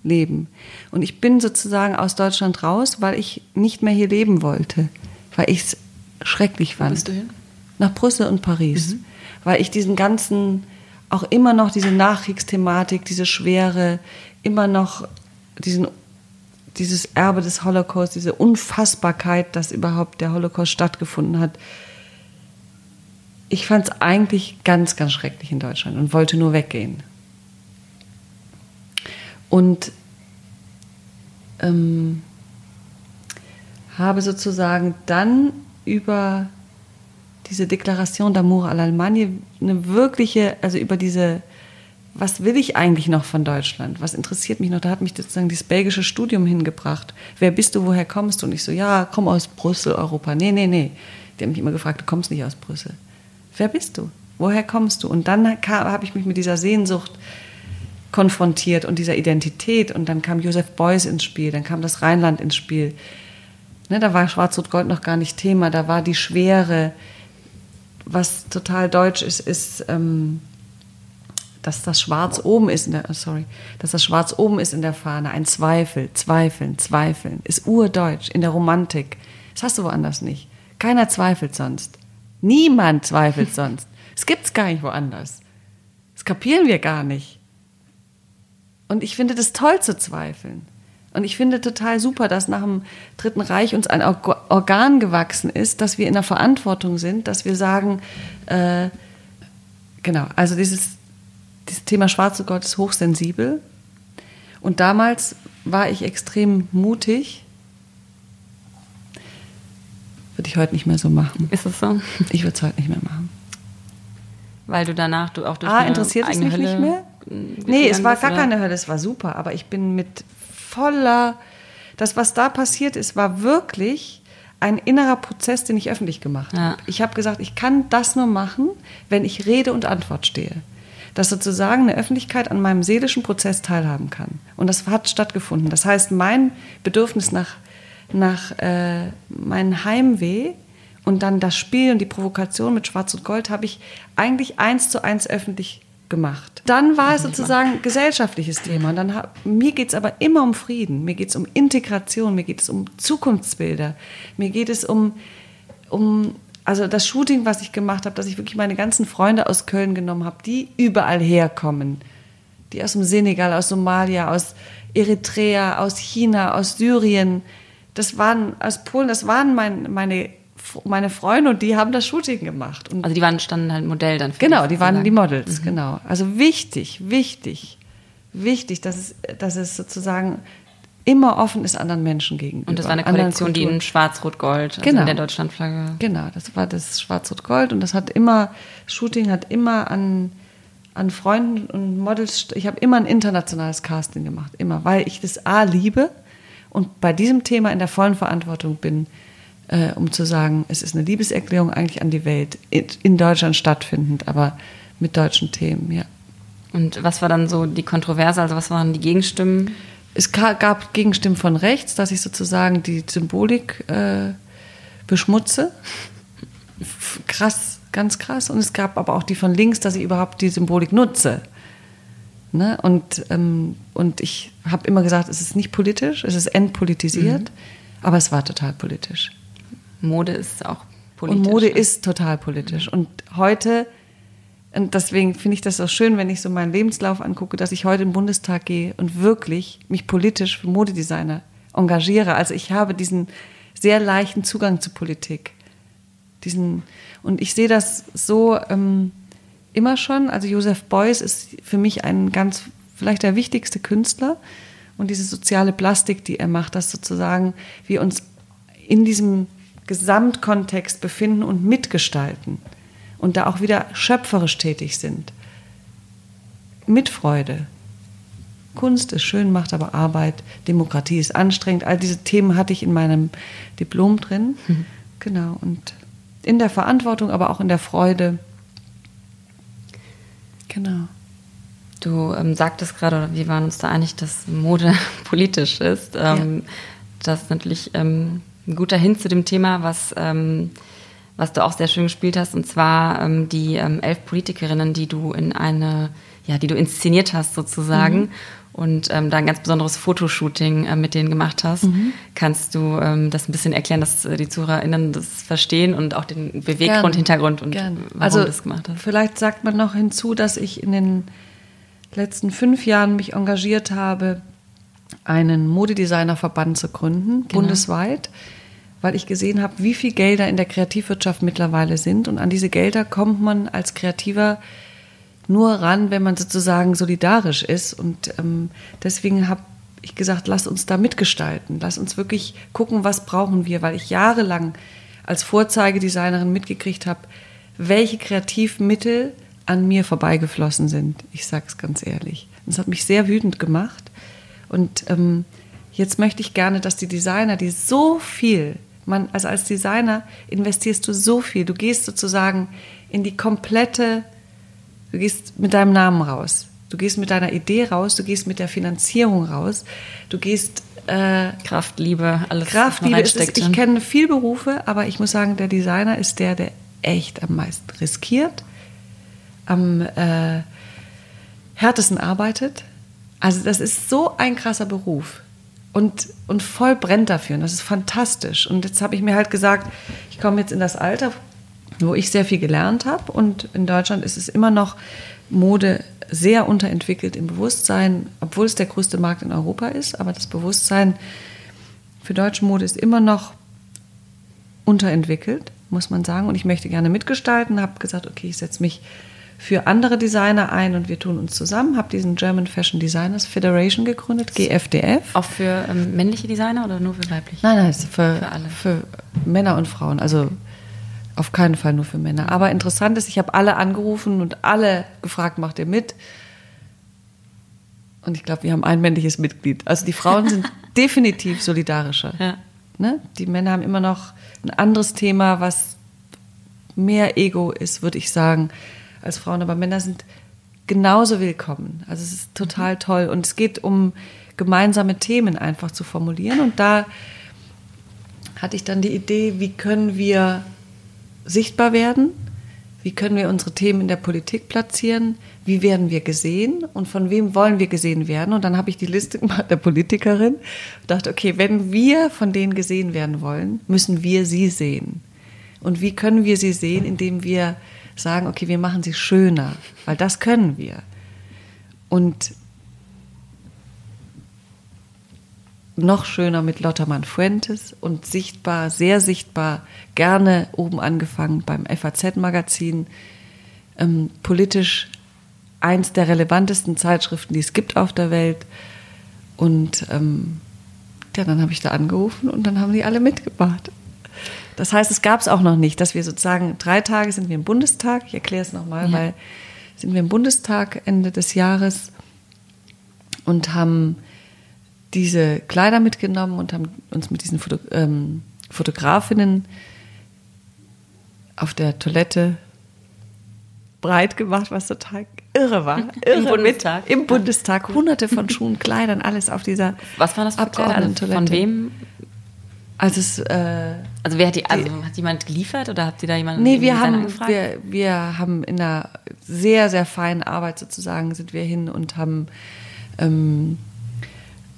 Leben. Und ich bin sozusagen aus Deutschland raus, weil ich nicht mehr hier leben wollte. Weil ich es schrecklich fand. Wo bist du hin? Nach Brüssel und Paris. Mhm. Weil ich diesen ganzen, auch immer noch diese Nachkriegsthematik, diese Schwere, immer noch diesen, dieses Erbe des Holocaust, diese Unfassbarkeit, dass überhaupt der Holocaust stattgefunden hat, ich fand es eigentlich ganz, ganz schrecklich in Deutschland und wollte nur weggehen. Und ähm, habe sozusagen dann über diese Deklaration d'amour à l'Allemagne eine wirkliche, also über diese, was will ich eigentlich noch von Deutschland? Was interessiert mich noch? Da hat mich sozusagen dieses belgische Studium hingebracht. Wer bist du, woher kommst du? Und ich so, ja, komm aus Brüssel, Europa. Nee, nee, nee. Die haben mich immer gefragt, du kommst nicht aus Brüssel. Wer bist du? Woher kommst du? Und dann habe ich mich mit dieser Sehnsucht konfrontiert und dieser Identität. Und dann kam Josef Beuys ins Spiel, dann kam das Rheinland ins Spiel. Ne, da war Schwarz-Rot-Gold noch gar nicht Thema, da war die Schwere. Was total deutsch ist, ist, ähm, dass das Schwarz oben ist in der, sorry, dass das Schwarz oben ist in der Fahne. Ein Zweifel, Zweifeln, Zweifeln. Ist urdeutsch in der Romantik. Das hast du woanders nicht. Keiner zweifelt sonst. Niemand zweifelt sonst. Es gibt es gar nicht woanders. Das kapieren wir gar nicht. Und ich finde das toll zu zweifeln. Und ich finde total super, dass nach dem Dritten Reich uns ein Organ gewachsen ist, dass wir in der Verantwortung sind, dass wir sagen, äh, genau, also dieses, dieses Thema Schwarze Gott ist hochsensibel. Und damals war ich extrem mutig. Würde ich heute nicht mehr so machen. Ist es so? Ich würde es heute nicht mehr machen. Weil du danach du auch durch Ah, interessiert es mich Hölle nicht mehr? Nee, es war gar keine Hölle, es war super, aber ich bin mit voller, das, was da passiert ist, war wirklich ein innerer Prozess, den ich öffentlich gemacht Ja. habe. Ich habe gesagt, ich kann das nur machen, wenn ich Rede und Antwort stehe. Dass sozusagen eine Öffentlichkeit an meinem seelischen Prozess teilhaben kann. Und das hat stattgefunden. Das heißt, mein Bedürfnis nach, nach äh, meinem Heimweh und dann das Spiel und die Provokation mit Schwarz und Gold habe ich eigentlich eins zu eins öffentlich gemacht. Dann war es sozusagen ein gesellschaftliches Thema. Und dann hab, mir geht es aber immer um Frieden, mir geht es um Integration, mir geht es um Zukunftsbilder, mir geht es um, um also das Shooting, was ich gemacht habe, dass ich wirklich meine ganzen Freunde aus Köln genommen habe, die überall herkommen. Die aus dem Senegal, aus Somalia, aus Eritrea, aus China, aus Syrien. Das waren aus Polen, das waren mein, meine, meine Freunde und die haben das Shooting gemacht. Und Also die waren standen halt Modell dann. Für Genau, die waren die. Models, genau. Also wichtig, wichtig, wichtig, dass es, dass es sozusagen immer offen ist anderen Menschen gegenüber. Und das war eine Kollektion, die in. Schwarz-Rot-Gold, also Genau. in der Deutschlandflagge. Genau, das war das Schwarz-Rot-Gold und das hat immer, Shooting hat immer an, an Freunden und Models, ich habe immer ein internationales Casting gemacht, immer, weil ich das A liebe und bei diesem Thema in der vollen Verantwortung bin, äh, um zu sagen, es ist eine Liebeserklärung eigentlich an die Welt, in, Deutschland stattfindend, aber mit deutschen Themen, ja. Und was war dann so die Kontroverse, also was waren die Gegenstimmen? Es gab Gegenstimmen von rechts, dass ich sozusagen die Symbolik äh, beschmutze. Krass, ganz krass. Und es gab aber auch die von links, dass ich überhaupt die Symbolik nutze. Ne? Und, ähm, und ich habe immer gesagt, es ist nicht politisch, es ist entpolitisiert, aber es war total politisch. Mode ist auch politisch. Und Mode ne? ist total politisch. Und heute, und deswegen finde ich das so schön, wenn ich so meinen Lebenslauf angucke, dass ich heute im Bundestag gehe und wirklich mich politisch für Modedesigner engagiere. Also ich habe diesen sehr leichten Zugang zu Politik. Diesen, und ich sehe das so ähm, immer schon. Also Josef Beuys ist für mich ein ganz, vielleicht der wichtigste Künstler. Und diese soziale Plastik, die er macht, dass sozusagen wir uns in diesem Gesamtkontext befinden und mitgestalten und da auch wieder schöpferisch tätig sind. Mit Freude. Kunst ist schön, macht aber Arbeit. Demokratie ist anstrengend. All diese Themen hatte ich in meinem Diplom drin. Genau. Und in der Verantwortung, aber auch in der Freude. Genau. Du ähm, sagtest gerade, oder wir waren uns da einig, dass Mode politisch ist. Ähm, Das ist natürlich ähm, ein guter Hin zu dem Thema, was, ähm, was du auch sehr schön gespielt hast, und zwar ähm, die ähm, elf Politikerinnen, die du in eine, ja, die du inszeniert hast sozusagen. Und ähm, da ein ganz besonderes Fotoshooting äh, mit denen gemacht hast. Kannst du ähm, das ein bisschen erklären, dass äh, die ZuhörerInnen das verstehen und auch den Beweggrund, Gern. Hintergrund und Gern. warum also, du das gemacht hast? Vielleicht sagt man noch hinzu, dass ich in den letzten fünf Jahren mich engagiert habe, einen Modedesignerverband zu gründen, Genau. bundesweit, weil ich gesehen habe, wie viel Gelder in der Kreativwirtschaft mittlerweile sind. Und an diese Gelder kommt man als Kreativer nur ran, wenn man sozusagen solidarisch ist. Und ähm, deswegen habe ich gesagt, lass uns da mitgestalten. Lass uns wirklich gucken, was brauchen wir, weil ich jahrelang als Vorzeigedesignerin mitgekriegt habe, welche Kreativmittel an mir vorbeigeflossen sind. Ich sage es ganz ehrlich. Das hat mich sehr wütend gemacht. Und ähm, jetzt möchte ich gerne, dass die Designer, die so viel, man, also als Designer investierst du so viel, du gehst sozusagen in die komplette, du gehst mit deinem Namen raus, du gehst mit deiner Idee raus, du gehst mit der Finanzierung raus, du gehst äh, Kraft, Liebe, alles. Kraft, Liebe ist es. Ich kenne viele Berufe, aber ich muss sagen, der Designer ist der, der echt am meisten riskiert, am äh, härtesten arbeitet. Also das ist so ein krasser Beruf und, und voll brennt dafür. Und das ist fantastisch. Und jetzt habe ich mir halt gesagt, ich komme jetzt in das Alter, wo ich sehr viel gelernt habe. Und in Deutschland ist es immer noch Mode sehr unterentwickelt im Bewusstsein, obwohl es der größte Markt in Europa ist. Aber das Bewusstsein für deutsche Mode ist immer noch unterentwickelt, muss man sagen. Und ich möchte gerne mitgestalten, habe gesagt, okay, ich setze mich für andere Designer ein und wir tun uns zusammen. Habe diesen German Fashion Designers Federation gegründet, GFDF. Auch für ähm, männliche Designer oder nur für weibliche? Nein, nein, für, für alle. Für Männer und Frauen. Also auf keinen Fall nur für Männer. Aber interessant ist, ich habe alle angerufen und alle gefragt, macht ihr mit? Und ich glaube, wir haben ein männliches Mitglied. Also die Frauen sind definitiv solidarischer. Ja. Ne? Die Männer haben immer noch ein anderes Thema, was mehr Ego ist, würde ich sagen, als Frauen. Aber Männer sind genauso willkommen. Also es ist total mhm. toll. Und es geht um gemeinsame Themen einfach zu formulieren. Und da hatte ich dann die Idee, wie können wir sichtbar werden? Wie können wir unsere Themen in der Politik platzieren? Wie werden wir gesehen? Und von wem wollen wir gesehen werden? Und dann habe ich die Liste gemacht der Politikerin und dachte, okay, wenn wir von denen gesehen werden wollen, müssen wir sie sehen. Und wie können wir sie sehen? Indem wir sagen, okay, wir machen sie schöner, weil das können wir. Und noch schöner mit Lottermann Fuentes und sichtbar, sehr sichtbar, gerne oben angefangen beim FAZ-Magazin, ähm, politisch eins der relevantesten Zeitschriften, die es gibt auf der Welt. Und ähm, ja, dann habe ich da angerufen und dann haben die alle mitgemacht. Das heißt, es gab es auch noch nicht, dass wir sozusagen drei Tage sind wir im Bundestag. Ich erkläre es nochmal, ja. weil sind wir im Bundestag Ende des Jahres und haben diese Kleider mitgenommen und haben uns mit diesen Foto, ähm, Fotografinnen auf der Toilette breit gemacht, was total irre war. Irre Im Bundestag. Mit, Im Bundestag. Hunderte von Schuhen, Kleidern, alles auf dieser Was war das für Kleider? Von wem also, es, äh, also wer hat die, also die, hat jemand geliefert oder habt ihr da jemanden Nee, wir haben, wir, wir haben in einer sehr, sehr feinen Arbeit sozusagen sind wir hin und haben ähm,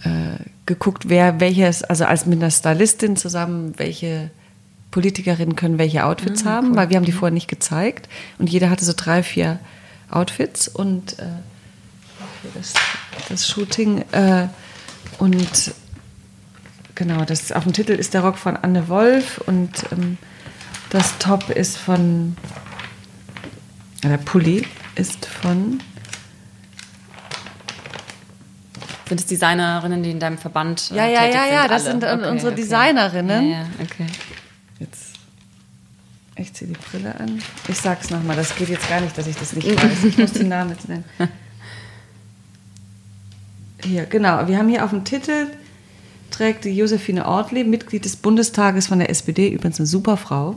äh, geguckt, wer welches, also als mit einer Stylistin zusammen, welche Politikerinnen können welche Outfits mhm, haben, cool. weil wir haben die mhm. vorher nicht gezeigt und jeder hatte so drei, vier Outfits und äh, das, das Shooting äh, und genau, das auf dem Titel ist der Rock von Anne Wolf und ähm, das Top ist von, der Pulli ist von. Sind es Designerinnen, die in deinem Verband äh, Ja, ja, ja, ja, das sind okay, unsere okay. Designerinnen. Ja, ja, okay. Jetzt, ich ziehe die Brille an. Ich sag's nochmal, das geht jetzt gar nicht, dass ich das nicht weiß. Ich muss den Namen jetzt nennen. Hier, genau. Wir haben hier auf dem Titel trägt die Josephine Ortli, Mitglied des Bundestages von der SPD, übrigens eine super Frau.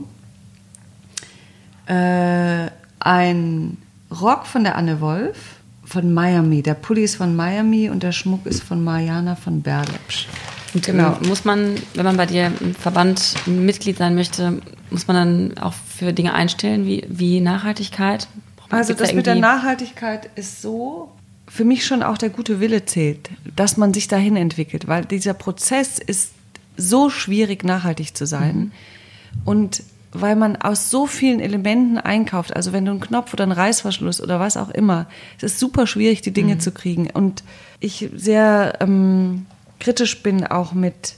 Äh, ein Rock von der Anne Wolf von Miami. Der Pulli ist von Miami und der Schmuck ist von Mariana von Berlepsch. Und genau. Muss man, wenn man bei dir im Verband Mitglied sein möchte, muss man dann auch für Dinge einstellen, wie, wie Nachhaltigkeit? Also das da mit der Nachhaltigkeit ist so, für mich schon auch der gute Wille zählt, dass man sich dahin entwickelt, weil dieser Prozess ist so schwierig, nachhaltig zu sein. Mhm. Und weil man aus so vielen Elementen einkauft, also wenn du einen Knopf oder einen Reißverschluss oder was auch immer, es ist super schwierig, die Dinge mhm. zu kriegen. Und ich sehr ähm, kritisch bin auch mit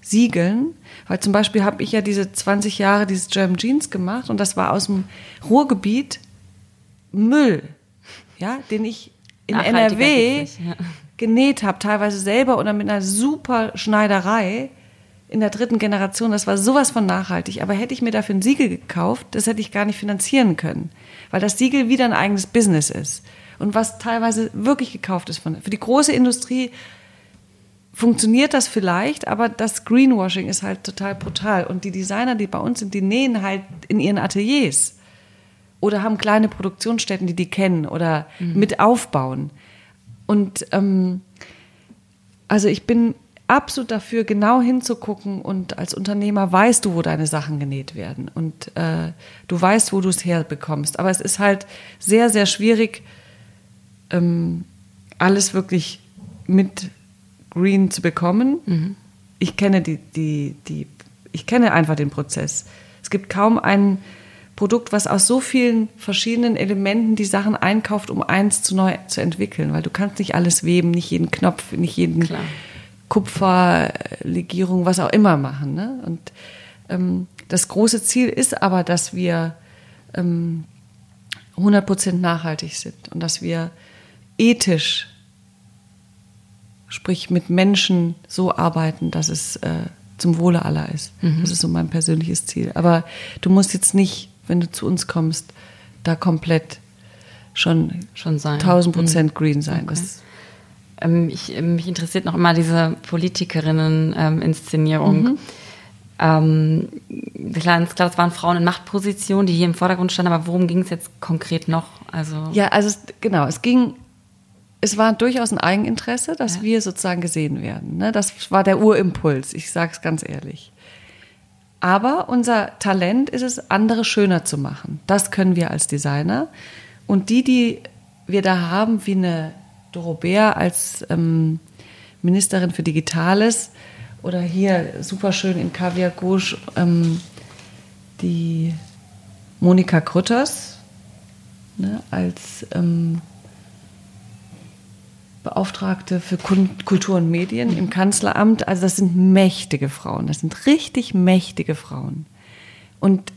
siegeln. Weil zum Beispiel habe ich ja diese 20 Jahre dieses German Jeans gemacht und das war aus dem Ruhrgebiet Müll, ja, den ich in NRW nicht, ja. genäht habe, teilweise selber oder mit einer super Schneiderei in der dritten Generation. Das war sowas von nachhaltig. Aber hätte ich mir dafür ein Siegel gekauft, das hätte ich gar nicht finanzieren können, weil das Siegel wieder ein eigenes Business ist und was teilweise wirklich gekauft ist von für die große Industrie funktioniert das vielleicht, aber das Greenwashing ist halt total brutal. Und die Designer, die bei uns sind, die nähen halt in ihren Ateliers oder haben kleine Produktionsstätten, die die kennen oder mhm. mit aufbauen. Und ähm, also ich bin absolut dafür, genau hinzugucken und als Unternehmer weißt du, wo deine Sachen genäht werden und äh, du weißt, wo du es herbekommst. Aber es ist halt sehr, sehr schwierig, ähm, alles wirklich mit Green zu bekommen. Mhm. Ich kenne die, die, die, ich kenne einfach den Prozess. Es gibt kaum ein Produkt, was aus so vielen verschiedenen Elementen die Sachen einkauft, um eins zu neu zu entwickeln, weil du kannst nicht alles weben, nicht jeden Knopf, nicht jeden Klar. Kupferlegierung, was auch immer machen. Ne? Und ähm, das große Ziel ist aber, dass wir ähm, 100% nachhaltig sind und dass wir ethisch sprich mit Menschen so arbeiten, dass es äh, zum Wohle aller ist. Mhm. Das ist so mein persönliches Ziel. Aber du musst jetzt nicht, wenn du zu uns kommst, da komplett schon, schon sein. 1000 Prozent mhm. green sein. Okay. Ähm, ich, ähm, mich interessiert noch immer diese Politikerinnen-Inszenierung. Ähm, mhm. Ähm, klar, klar, es waren Frauen in Machtpositionen, die hier im Vordergrund standen, aber worum ging es jetzt konkret noch? Also ja, also es, genau, es ging es war durchaus ein Eigeninteresse, dass ja. wir sozusagen gesehen werden. Ne? Das war der Urimpuls, ich sage es ganz ehrlich. Aber unser Talent ist es, andere schöner zu machen. Das können wir als Designer. Und die, die wir da haben, wie eine Dorobert als ähm, Ministerin für Digitales oder hier super schön in Kaviar Gauche ähm, die Monika Krütters ne, als ähm, Beauftragte für Kultur und Medien im Kanzleramt. Also das sind mächtige Frauen, das sind richtig mächtige Frauen. Und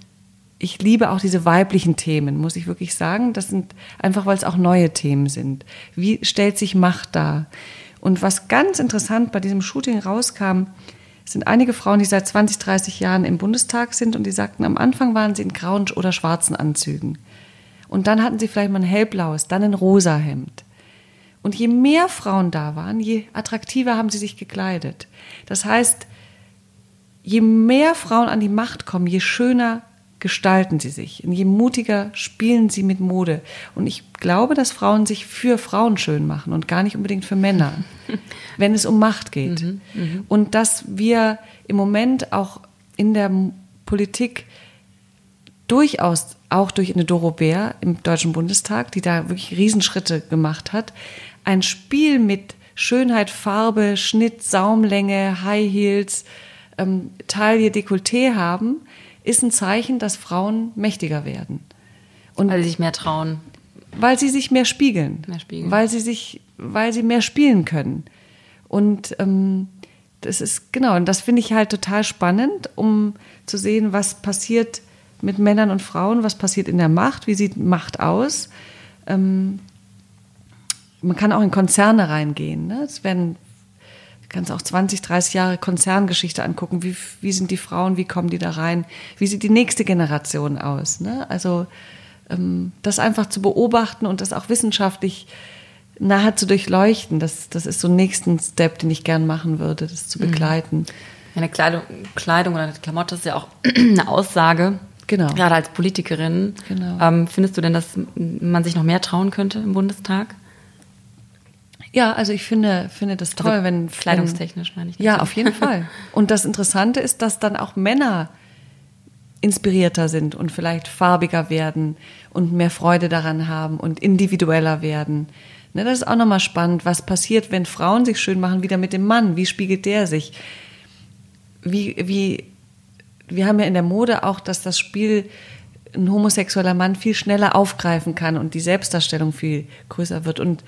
ich liebe auch diese weiblichen Themen, muss ich wirklich sagen. Das sind einfach, weil es auch neue Themen sind. Wie stellt sich Macht dar? Und was ganz interessant bei diesem Shooting rauskam, sind einige Frauen, die seit 20, 30 Jahren im Bundestag sind und die sagten, am Anfang waren sie in grauen oder schwarzen Anzügen. Und dann hatten sie vielleicht mal ein hellblaues, dann ein rosa Hemd. Und je mehr Frauen da waren, je attraktiver haben sie sich gekleidet. Das heißt, je mehr Frauen an die Macht kommen, je schöner gestalten sie sich und je mutiger spielen sie mit Mode. Und ich glaube, dass Frauen sich für Frauen schön machen und gar nicht unbedingt für Männer, wenn es um Macht geht. Mhm, mh. Und dass wir im Moment auch in der Politik durchaus auch durch eine Doro Bär im Deutschen Bundestag, die da wirklich Riesenschritte gemacht hat, ein Spiel mit Schönheit, Farbe, Schnitt, Saumlänge, High Heels, ähm, Taille, Dekolleté haben, ist ein Zeichen, dass Frauen mächtiger werden. Und weil sie sich mehr trauen. Weil sie sich mehr spiegeln. Mehr spiegeln. Weil sie sich, weil sie mehr spielen können. Und ähm, das ist, genau, und das finde ich halt total spannend, um zu sehen, was passiert mit Männern und Frauen, was passiert in der Macht, wie sieht Macht aus. Ähm, man kann auch in Konzerne reingehen. Ne? Es werden, du kannst auch 20, 30 Jahre Konzerngeschichte angucken. Wie, wie sind die Frauen, wie kommen die da rein? Wie sieht die nächste Generation aus? Ne? Also ähm, das einfach zu beobachten und das auch wissenschaftlich nahe zu durchleuchten, das, das ist so ein nächsten Step, den ich gern machen würde, das zu mhm. begleiten. Eine Kleidung, Kleidung oder eine Klamotte ist ja auch eine Aussage. Genau. Gerade als Politikerin. Genau. Ähm, findest du denn, dass man sich noch mehr trauen könnte im Bundestag? Ja, also ich finde, finde das toll, also wenn. Kleidungstechnisch meine ich. Ja, auf jeden Fall. Und das Interessante ist, dass dann auch Männer inspirierter sind und vielleicht farbiger werden und mehr Freude daran haben und individueller werden. Ne, das ist auch nochmal spannend. Was passiert, wenn Frauen sich schön machen, wieder mit dem Mann? Wie spiegelt der sich? Wie, wie, wir haben ja in der Mode auch, dass das Spiel ein homosexueller Mann viel schneller aufgreifen kann und die Selbstdarstellung viel größer wird. Und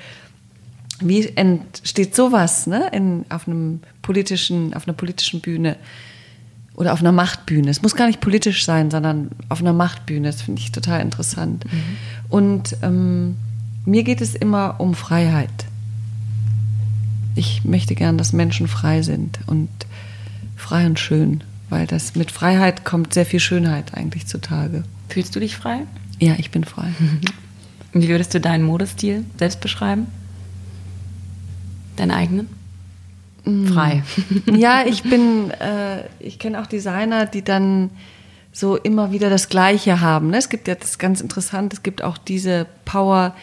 wie entsteht sowas ne, in, auf, einem politischen, auf einer politischen Bühne oder auf einer Machtbühne? Es muss gar nicht politisch sein, sondern auf einer Machtbühne. Das finde ich total interessant. Mhm. Und ähm, mir geht es immer um Freiheit. Ich möchte gern, dass Menschen frei sind und frei und schön, weil das mit Freiheit kommt sehr viel Schönheit eigentlich zutage. Fühlst du dich frei? Ja, ich bin frei. Wie würdest du deinen Modestil selbst beschreiben? Deinen eigenen? Mm. Frei. Ja, ich bin, äh, ich kenne auch Designer, die dann so immer wieder das Gleiche haben. Ne? Es gibt ja das ganz interessant, es gibt auch diese Power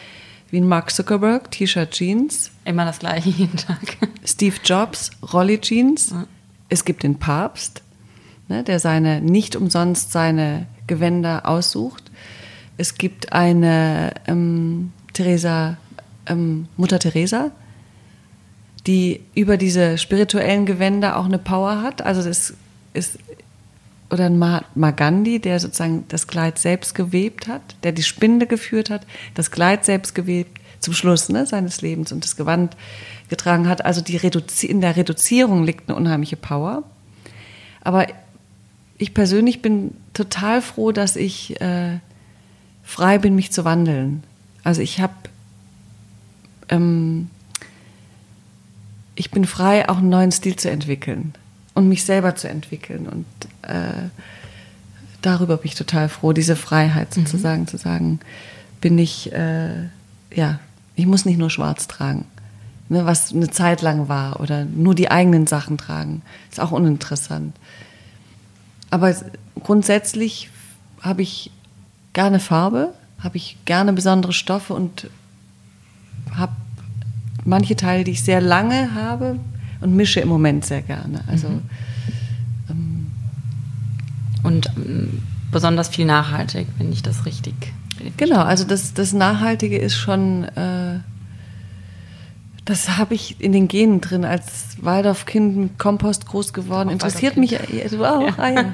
wie ein Mark Zuckerberg, T-Shirt Jeans. Immer das Gleiche jeden Tag. Steve Jobs, Rolly Jeans. Ja. Es gibt den Papst, ne, der seine nicht umsonst seine Gewänder aussucht. Es gibt eine ähm, Theresa, ähm, Mutter Teresa, die über diese spirituellen Gewänder auch eine Power hat. Also das ist oder ein Mahatma Gandhi, der sozusagen das Kleid selbst gewebt hat, der die Spinde geführt hat, das Kleid selbst gewebt zum Schluss ne, seines Lebens und das Gewand getragen hat. Also die Reduzi in der Reduzierung liegt eine unheimliche Power. Aber ich persönlich bin total froh, dass ich äh, frei bin, mich zu wandeln. Also ich habe, ähm, ich bin frei, auch einen neuen Stil zu entwickeln und mich selber zu entwickeln. Und äh, darüber bin ich total froh, diese Freiheit mhm. sozusagen mhm. zu sagen, bin ich, äh, ja, ich muss nicht nur schwarz tragen, ne, was eine Zeit lang war, oder nur die eigenen Sachen tragen. Ist auch uninteressant. Aber grundsätzlich habe ich gerne Farbe, habe ich gerne besondere Stoffe und habe manche Teile, die ich sehr lange habe und mische im Moment sehr gerne. Also mhm. ähm, und ähm, besonders viel nachhaltig, wenn ich das richtig. Genau, also das, das Nachhaltige ist schon, äh, das habe ich in den Genen drin, als Waldorfkind mit Kompost groß geworden. Auch interessiert mich, ja, du auch, ja. Ah, ja.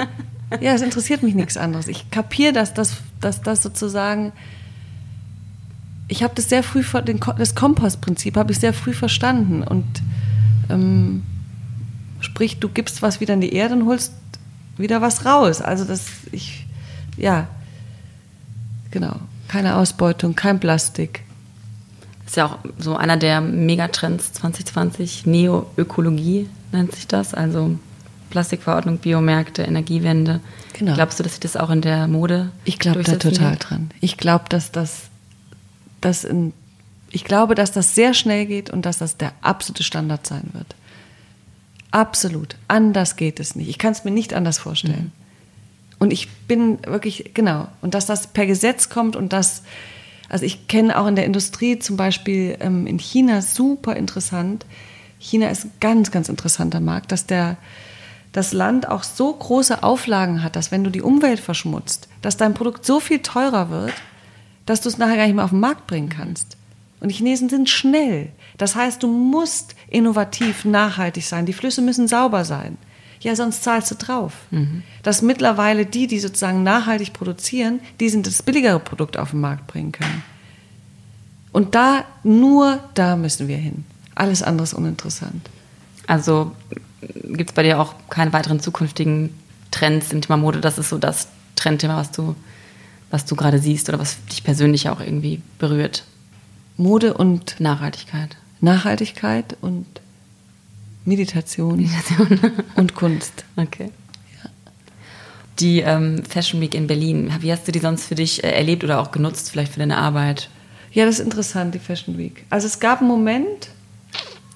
ja, es interessiert mich nichts anderes. Ich kapiere das, dass, dass das sozusagen, ich habe das sehr früh, das Kompostprinzip habe ich sehr früh verstanden und ähm, sprich, du gibst was wieder in die Erde und holst wieder was raus. Also das, ich, ja, genau, keine Ausbeutung, kein Plastik. Das ist ja auch so einer der Megatrends 2020, Neoökologie nennt sich das, also Plastikverordnung, Biomärkte, Energiewende. Genau. Glaubst du, dass sich das auch in der Mode Ich glaube da total dran. Ich glaube, dass das, das in, ich glaube, dass das sehr schnell geht und dass das der absolute Standard sein wird. Absolut. Anders geht es nicht. Ich kann es mir nicht anders vorstellen. Mhm. Und ich bin wirklich, genau, und dass das per Gesetz kommt und dass, also ich kenne auch in der Industrie zum Beispiel ähm, in China super interessant. China ist ein ganz, ganz interessanter Markt, dass der, das Land auch so große Auflagen hat, dass wenn du die Umwelt verschmutzt, dass dein Produkt so viel teurer wird, dass du es nachher gar nicht mehr auf den Markt bringen kannst. Und die Chinesen sind schnell. Das heißt, du musst innovativ, nachhaltig sein. Die Flüsse müssen sauber sein. Ja, sonst zahlst du drauf. Mhm. Dass mittlerweile die, die sozusagen nachhaltig produzieren, die sind das billigere Produkt auf den Markt bringen können. Und da, nur da müssen wir hin. Alles andere ist uninteressant. Also gibt es bei dir auch keine weiteren zukünftigen Trends im Thema Mode? Das ist so das Trendthema, was du, was du gerade siehst oder was dich persönlich auch irgendwie berührt. Mode und Nachhaltigkeit. Nachhaltigkeit und Meditation, Meditation. und Kunst. Okay. Ja. Die ähm, Fashion Week in Berlin, wie hast du die sonst für dich äh, erlebt oder auch genutzt, vielleicht für deine Arbeit? Ja, das ist interessant, die Fashion Week. Also es gab einen Moment,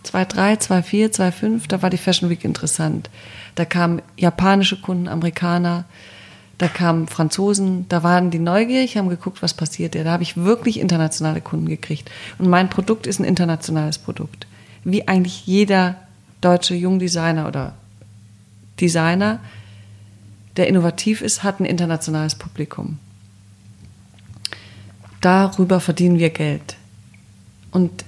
2003, 2004, 2005, da war die Fashion Week interessant. Da kamen japanische Kunden, Amerikaner, da kamen Franzosen, da waren die neugierig, haben geguckt, was passiert. Da habe ich wirklich internationale Kunden gekriegt. Und mein Produkt ist ein internationales Produkt. Wie eigentlich jeder deutsche Jungdesigner oder Designer, der innovativ ist, hat ein internationales Publikum. Darüber verdienen wir Geld. Und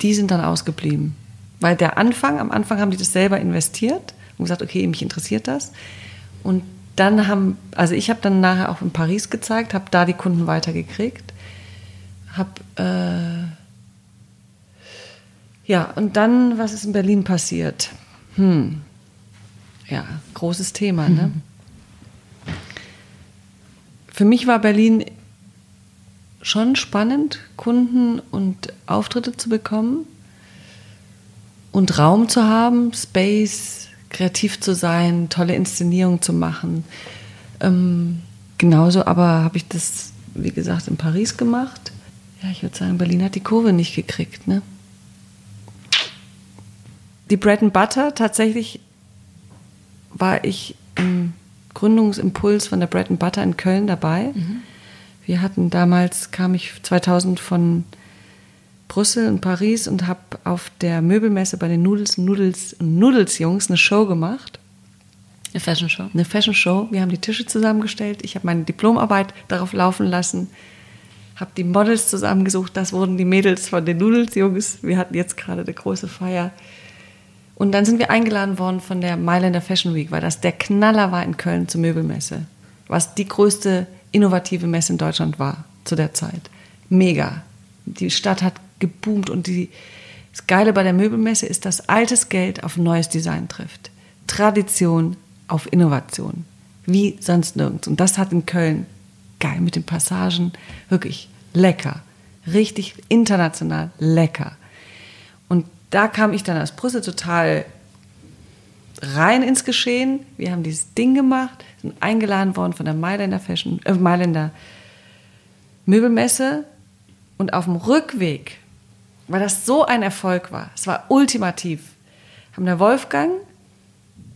die sind dann ausgeblieben. Weil der Anfang, am Anfang haben die das selber investiert und gesagt, okay, mich interessiert das. Und dann haben, also ich habe dann nachher auch in Paris gezeigt, habe da die Kunden weitergekriegt, habe äh, Ja, und dann, was ist in Berlin passiert? Hm. Ja, großes Thema, ne? Für mich war Berlin schon spannend, Kunden und Auftritte zu bekommen und Raum zu haben, Space, kreativ zu sein, tolle Inszenierungen zu machen. Ähm, genauso aber habe ich das, wie gesagt, in Paris gemacht. Ja, ich würde sagen, Berlin hat die Kurve nicht gekriegt. Ne? Die Bread and Butter, tatsächlich war ich im Gründungsimpuls von der Bread and Butter in Köln dabei. Mhm. Wir hatten damals, kam ich 2000 von Brüssel und Paris und habe auf der Möbelmesse bei den Nudels, Nudels, Nudels Jungs eine Show gemacht. Eine Fashion Show? Eine Fashion Show. Wir haben die Tische zusammengestellt. Ich habe meine Diplomarbeit darauf laufen lassen, habe die Models zusammengesucht. Das wurden die Mädels von den Nudels Jungs. Wir hatten jetzt gerade eine große Feier. Und dann sind wir eingeladen worden von der Mailänder Fashion Week, weil das der Knaller war in Köln zur Möbelmesse, was die größte innovative Messe in Deutschland war zu der Zeit. Mega. Die Stadt hat geboomt und die, das Geile bei der Möbelmesse ist, dass altes Geld auf neues Design trifft. Tradition auf Innovation. Wie sonst nirgends. Und das hat in Köln geil mit den Passagen wirklich lecker. Richtig international lecker. Und da kam ich dann aus Brüssel total rein ins Geschehen. Wir haben dieses Ding gemacht, sind eingeladen worden von der Mailänder Fashion, äh, Mailänder Möbelmesse. Und auf dem Rückweg, weil das so ein Erfolg war, es war ultimativ, haben der Wolfgang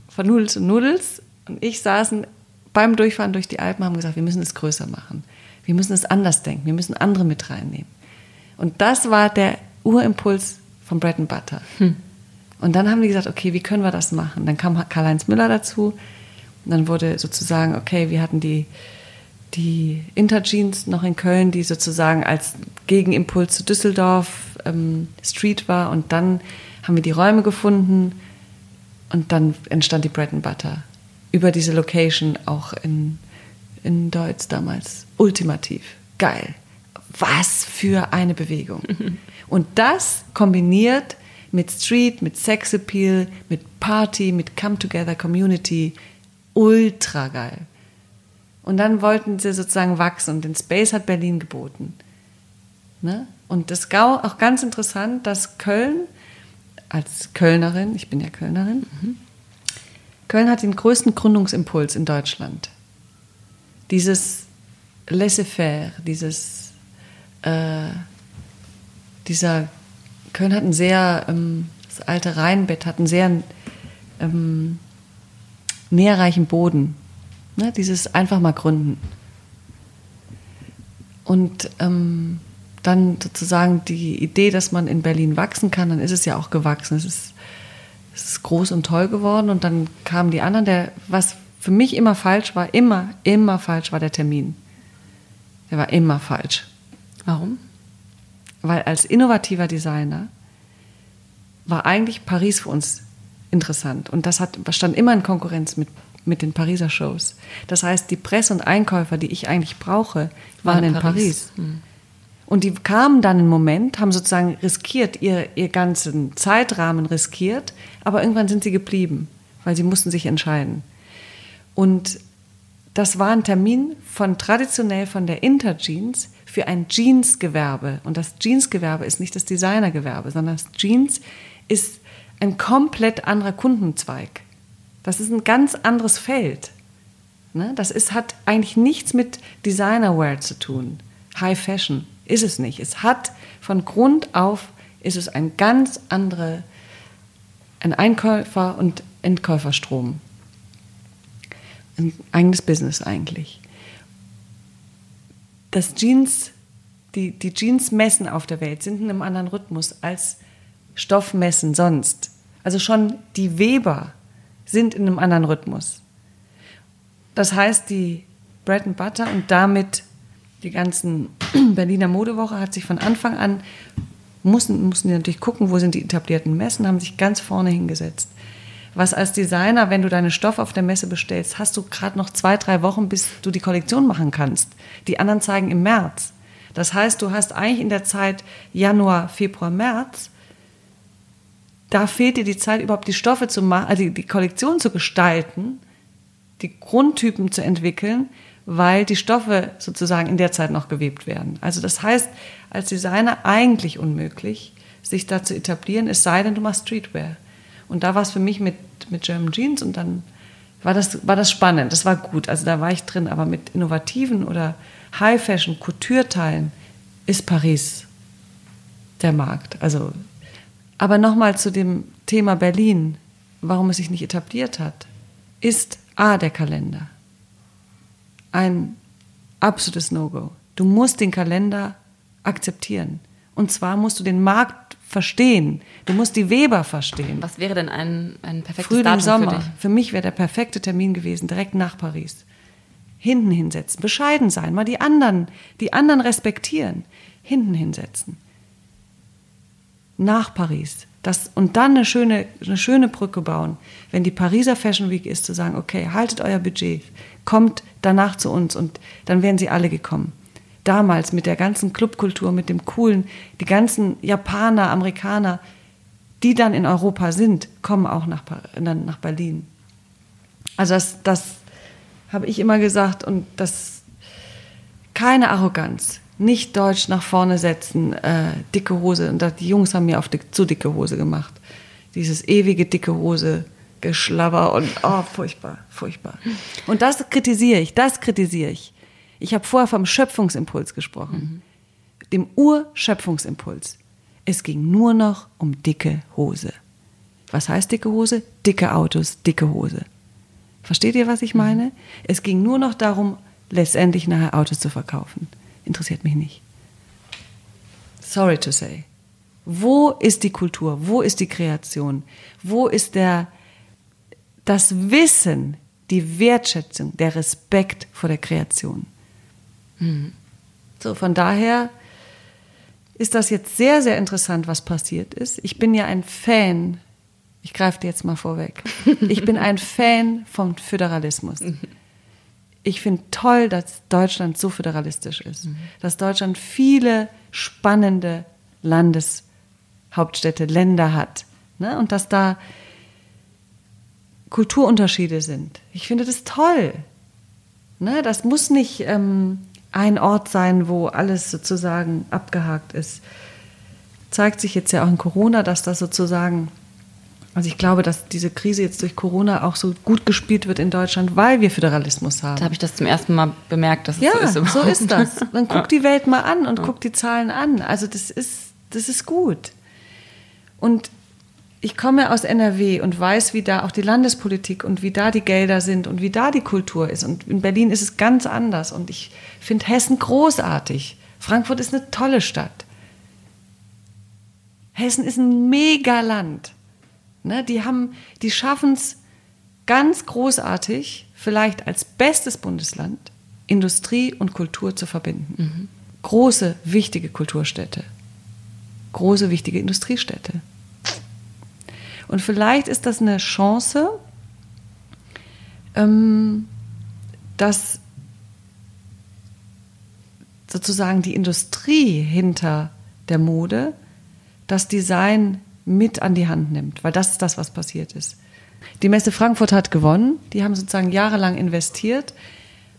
von Nudels und Nudels und ich saßen beim Durchfahren durch die Alpen, haben gesagt, wir müssen es größer machen. Wir müssen es anders denken. Wir müssen andere mit reinnehmen. Und das war der Urimpuls von Bread and Butter. Hm. Und dann haben die gesagt, okay, wie können wir das machen? Dann kam Karl-Heinz Müller dazu. Und dann wurde sozusagen, okay, wir hatten die, die Interjeans noch in Köln, die sozusagen als Gegenimpuls zu Düsseldorf ähm, Street war. Und dann haben wir die Räume gefunden und dann entstand die Bread and Butter. Über diese Location auch in, in Deutsch damals. Ultimativ. Geil. Was für eine Bewegung. Und das kombiniert mit Street, mit Sexappeal, mit Party, mit Come Together Community. Ultra geil. Und dann wollten sie sozusagen wachsen und den Space hat Berlin geboten. Ne? Und das ist auch ganz interessant, dass Köln als Kölnerin, ich bin ja Kölnerin, mhm. Köln hat den größten Gründungsimpuls in Deutschland. Dieses Laissez-faire, dieses, äh, dieser Köln hat ein sehr, ähm, das alte Rheinbett hat einen sehr ähm, nährreichen Boden. Ne? Dieses einfach mal gründen. Und ähm, dann sozusagen die Idee, dass man in Berlin wachsen kann, dann ist es ja auch gewachsen. Es ist, es ist groß und toll geworden. Und dann kamen die anderen. Der, was für mich immer falsch war, immer, immer falsch war der Termin. Der war immer falsch. Warum? weil als innovativer Designer war eigentlich Paris für uns interessant. Und das hat, stand immer in Konkurrenz mit, mit den Pariser Shows. Das heißt, die Presse und Einkäufer, die ich eigentlich brauche, waren in, in Paris. Paris. Hm. Und die kamen dann einen Moment, haben sozusagen riskiert, ihr, ihr ganzen Zeitrahmen riskiert, aber irgendwann sind sie geblieben, weil sie mussten sich entscheiden. Und das war ein Termin von traditionell von der Interjeans für ein Jeansgewerbe. Und das Jeansgewerbe ist nicht das Designergewerbe, sondern das Jeans ist ein komplett anderer Kundenzweig. Das ist ein ganz anderes Feld. Ne? Das ist, hat eigentlich nichts mit Designerwear zu tun. High Fashion ist es nicht. Es hat von Grund auf ist es ein ganz andere, ein Einkäufer- und Endkäuferstrom. Ein eigenes Business eigentlich dass Jeans, die, die Jeansmessen auf der Welt sind in einem anderen Rhythmus als Stoffmessen sonst. Also schon die Weber sind in einem anderen Rhythmus. Das heißt, die Bread and Butter und damit die ganzen Berliner Modewoche hat sich von Anfang an, mussten, mussten die natürlich gucken, wo sind die etablierten Messen, haben sich ganz vorne hingesetzt was als Designer, wenn du deinen Stoff auf der Messe bestellst, hast du gerade noch zwei, drei Wochen, bis du die Kollektion machen kannst. Die anderen zeigen im März. Das heißt, du hast eigentlich in der Zeit Januar, Februar, März da fehlt dir die Zeit, überhaupt die Stoffe zu machen, also die, die Kollektion zu gestalten, die Grundtypen zu entwickeln, weil die Stoffe sozusagen in der Zeit noch gewebt werden. Also das heißt, als Designer eigentlich unmöglich, sich da zu etablieren, es sei denn, du machst Streetwear. Und da war es für mich mit, mit German Jeans und dann war das, war das spannend, das war gut. Also da war ich drin, aber mit innovativen oder High-Fashion, Couture-Teilen ist Paris der Markt. Also, aber nochmal zu dem Thema Berlin, warum es sich nicht etabliert hat, ist A, der Kalender. Ein absolutes No-Go. Du musst den Kalender akzeptieren. Und zwar musst du den Markt verstehen. Du musst die Weber verstehen. Was wäre denn ein, ein perfektes Frühling, Datum Sommer. für dich? Für mich wäre der perfekte Termin gewesen, direkt nach Paris. Hinten hinsetzen, bescheiden sein, mal die anderen, die anderen respektieren. Hinten hinsetzen. Nach Paris. Das, und dann eine schöne, eine schöne Brücke bauen. Wenn die Pariser Fashion Week ist, zu sagen, okay, haltet euer Budget, kommt danach zu uns und dann wären sie alle gekommen damals mit der ganzen Clubkultur, mit dem coolen, die ganzen Japaner, Amerikaner, die dann in Europa sind, kommen auch nach, nach Berlin. Also das, das habe ich immer gesagt und das keine Arroganz, nicht Deutsch nach vorne setzen, äh, dicke Hose. Und die Jungs haben mir auf die, zu dicke Hose gemacht. Dieses ewige dicke Hose, Geschlabber und oh, furchtbar, furchtbar. Und das kritisiere ich, das kritisiere ich. Ich habe vorher vom Schöpfungsimpuls gesprochen. Mhm. Dem Urschöpfungsimpuls. Es ging nur noch um dicke Hose. Was heißt dicke Hose? Dicke Autos, dicke Hose. Versteht ihr, was ich meine? Mhm. Es ging nur noch darum, letztendlich nachher Autos zu verkaufen. Interessiert mich nicht. Sorry to say. Wo ist die Kultur? Wo ist die Kreation? Wo ist der, das Wissen, die Wertschätzung, der Respekt vor der Kreation? Mhm. So, von daher ist das jetzt sehr, sehr interessant, was passiert ist. Ich bin ja ein Fan, ich greife dir jetzt mal vorweg, ich bin ein Fan vom Föderalismus. Ich finde toll, dass Deutschland so föderalistisch ist, mhm. dass Deutschland viele spannende Landeshauptstädte, Länder hat ne? und dass da Kulturunterschiede sind. Ich finde das toll. Ne? Das muss nicht ähm, ein Ort sein, wo alles sozusagen abgehakt ist. Zeigt sich jetzt ja auch in Corona, dass das sozusagen, also ich glaube, dass diese Krise jetzt durch Corona auch so gut gespielt wird in Deutschland, weil wir Föderalismus haben. Da habe ich das zum ersten Mal bemerkt, dass es ja, so ist. so ist das. Dann guck die Welt mal an und guck die Zahlen an. Also das ist, das ist gut. Und ich komme aus NRW und weiß, wie da auch die Landespolitik und wie da die Gelder sind und wie da die Kultur ist. Und in Berlin ist es ganz anders. Und ich finde Hessen großartig. Frankfurt ist eine tolle Stadt. Hessen ist ein Megaland. Ne, die haben, die schaffen es ganz großartig, vielleicht als bestes Bundesland, Industrie und Kultur zu verbinden. Mhm. Große, wichtige Kulturstädte. Große, wichtige Industriestädte. Und vielleicht ist das eine Chance, ähm, dass sozusagen die Industrie hinter der Mode das Design mit an die Hand nimmt, weil das ist das, was passiert ist. Die Messe Frankfurt hat gewonnen, die haben sozusagen jahrelang investiert,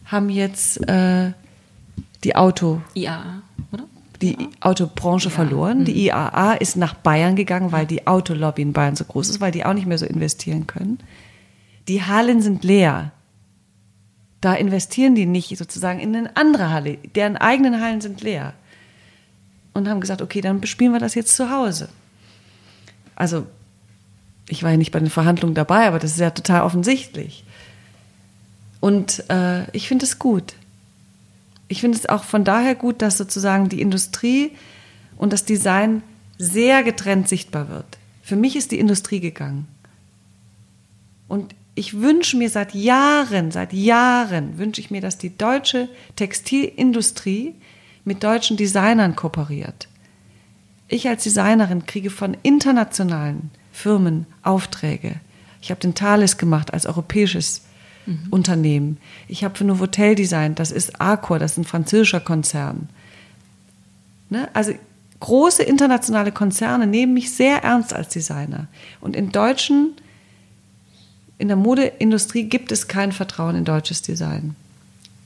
haben jetzt äh, die Auto. Ja, oder? die Autobranche ja. verloren. Mhm. Die IAA ist nach Bayern gegangen, weil die Autolobby in Bayern so groß ist, weil die auch nicht mehr so investieren können. Die Hallen sind leer. Da investieren die nicht sozusagen in eine andere Halle. Deren eigenen Hallen sind leer. Und haben gesagt, okay, dann bespielen wir das jetzt zu Hause. Also, ich war ja nicht bei den Verhandlungen dabei, aber das ist ja total offensichtlich. Und äh, ich finde es gut ich finde es auch von daher gut, dass sozusagen die Industrie und das Design sehr getrennt sichtbar wird. Für mich ist die Industrie gegangen. Und ich wünsche mir seit Jahren, seit Jahren wünsche ich mir, dass die deutsche Textilindustrie mit deutschen Designern kooperiert. Ich als Designerin kriege von internationalen Firmen Aufträge. Ich habe den Thales gemacht als europäisches mhm. Unternehmen. Ich habe für Novotel designt, das ist Accor, das ist ein französischer Konzern. Ne? Also große internationale Konzerne nehmen mich sehr ernst als Designer. Und in deutschen, in der Modeindustrie gibt es kein Vertrauen in deutsches Design.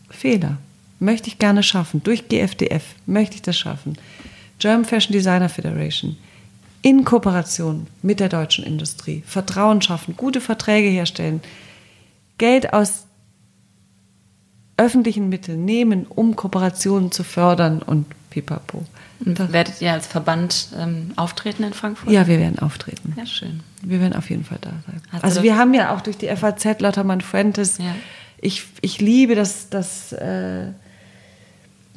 Fehler. Möchte ich gerne schaffen. Durch GFDF möchte ich das schaffen. German Fashion Designer Federation. In Kooperation mit der deutschen Industrie. Vertrauen schaffen, gute Verträge herstellen. Geld aus öffentlichen Mitteln nehmen, um Kooperationen zu fördern und pipapo. Und werdet ihr als Verband ähm, auftreten in Frankfurt? Ja, wir werden auftreten. Ja, schön. Wir werden auf jeden Fall da sein. Hast also wir haben ja auch durch die FAZ Lottermann Fuentes, Ja. ich, ich liebe das, das, äh,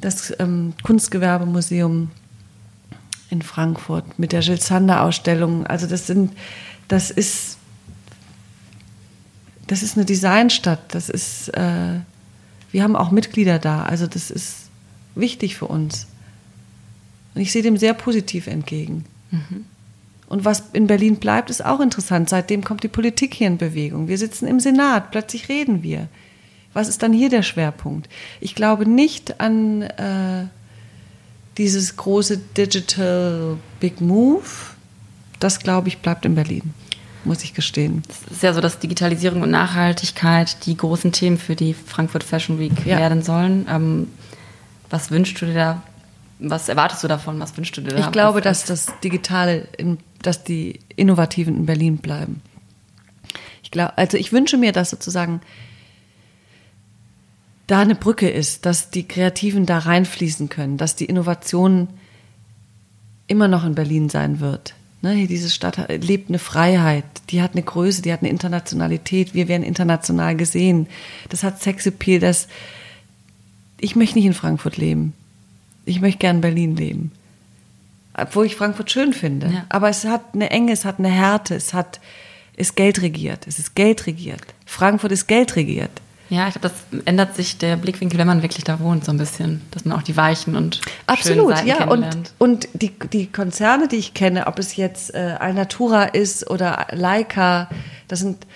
das ähm, Kunstgewerbemuseum in Frankfurt mit der Jill Sander Ausstellung. Also das sind, das ist, das ist eine Designstadt. Das ist, äh, wir haben auch Mitglieder da. Also das ist wichtig für uns. Und ich sehe dem sehr positiv entgegen. Und was in Berlin bleibt, ist auch interessant. Seitdem kommt die Politik hier in Bewegung. Wir sitzen im Senat, plötzlich reden wir. Was ist dann hier der Schwerpunkt? Ich glaube nicht an äh, dieses große Digital Big Move. Das, glaube ich, bleibt in Berlin, muss ich gestehen. Es ist ja so, dass Digitalisierung und Nachhaltigkeit die großen Themen für die Frankfurt Fashion Week Ja. werden sollen. Ähm, was wünschst du dir da? Was erwartest du davon? Was wünschst du dir da? Ich glaube, dass das Digitale, in, dass die Innovativen in Berlin bleiben. Ich glaube, also ich wünsche mir, dass sozusagen da eine Brücke ist, dass die Kreativen da reinfließen können, dass die Innovation immer noch in Berlin sein wird. Ne, diese Stadt lebt eine Freiheit, die hat eine Größe, die hat eine Internationalität, wir werden international gesehen. Das hat Sexappeal, das ich möchte nicht in Frankfurt leben. Ich möchte gern in Berlin leben. Obwohl ich Frankfurt schön finde. Ja. Aber es hat eine Enge, es hat eine Härte, es hat, ist Geld regiert. Es ist Geld regiert. Frankfurt ist Geld regiert. Ja, ich glaube, das ändert sich der Blickwinkel, wenn man wirklich da wohnt, so ein bisschen. Dass man auch die weichen und Absolut, Seiten ja. Und, und die, die Konzerne, die ich kenne, ob es jetzt äh, Alnatura ist oder Leica, das sind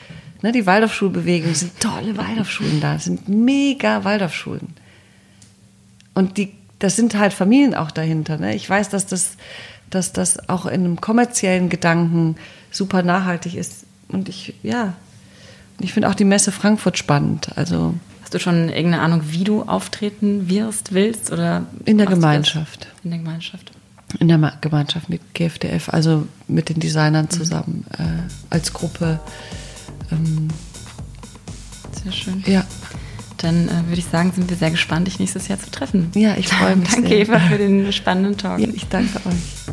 ne, die Waldorfschulbewegung, das sind tolle Waldorfschulen da, das sind mega Waldorfschulen. Und die, das sind halt Familien auch dahinter. Ne? Ich weiß, dass das, dass das auch in einem kommerziellen Gedanken super nachhaltig ist. Und ich, ja, ich finde auch die Messe Frankfurt spannend. Also Hast du schon irgendeine Ahnung, wie du auftreten wirst, willst? Oder In der? Gemeinschaft. In der Gemeinschaft. in der Gemeinschaft mit GFDF, also mit den Designern zusammen äh, als Gruppe. Ähm, Sehr schön. ja, Dann äh, würde ich sagen, sind wir sehr gespannt, dich nächstes Jahr zu treffen. Ja, ich freue mich Danke, sehr. Eva, für den spannenden Talk. ja, ich danke euch.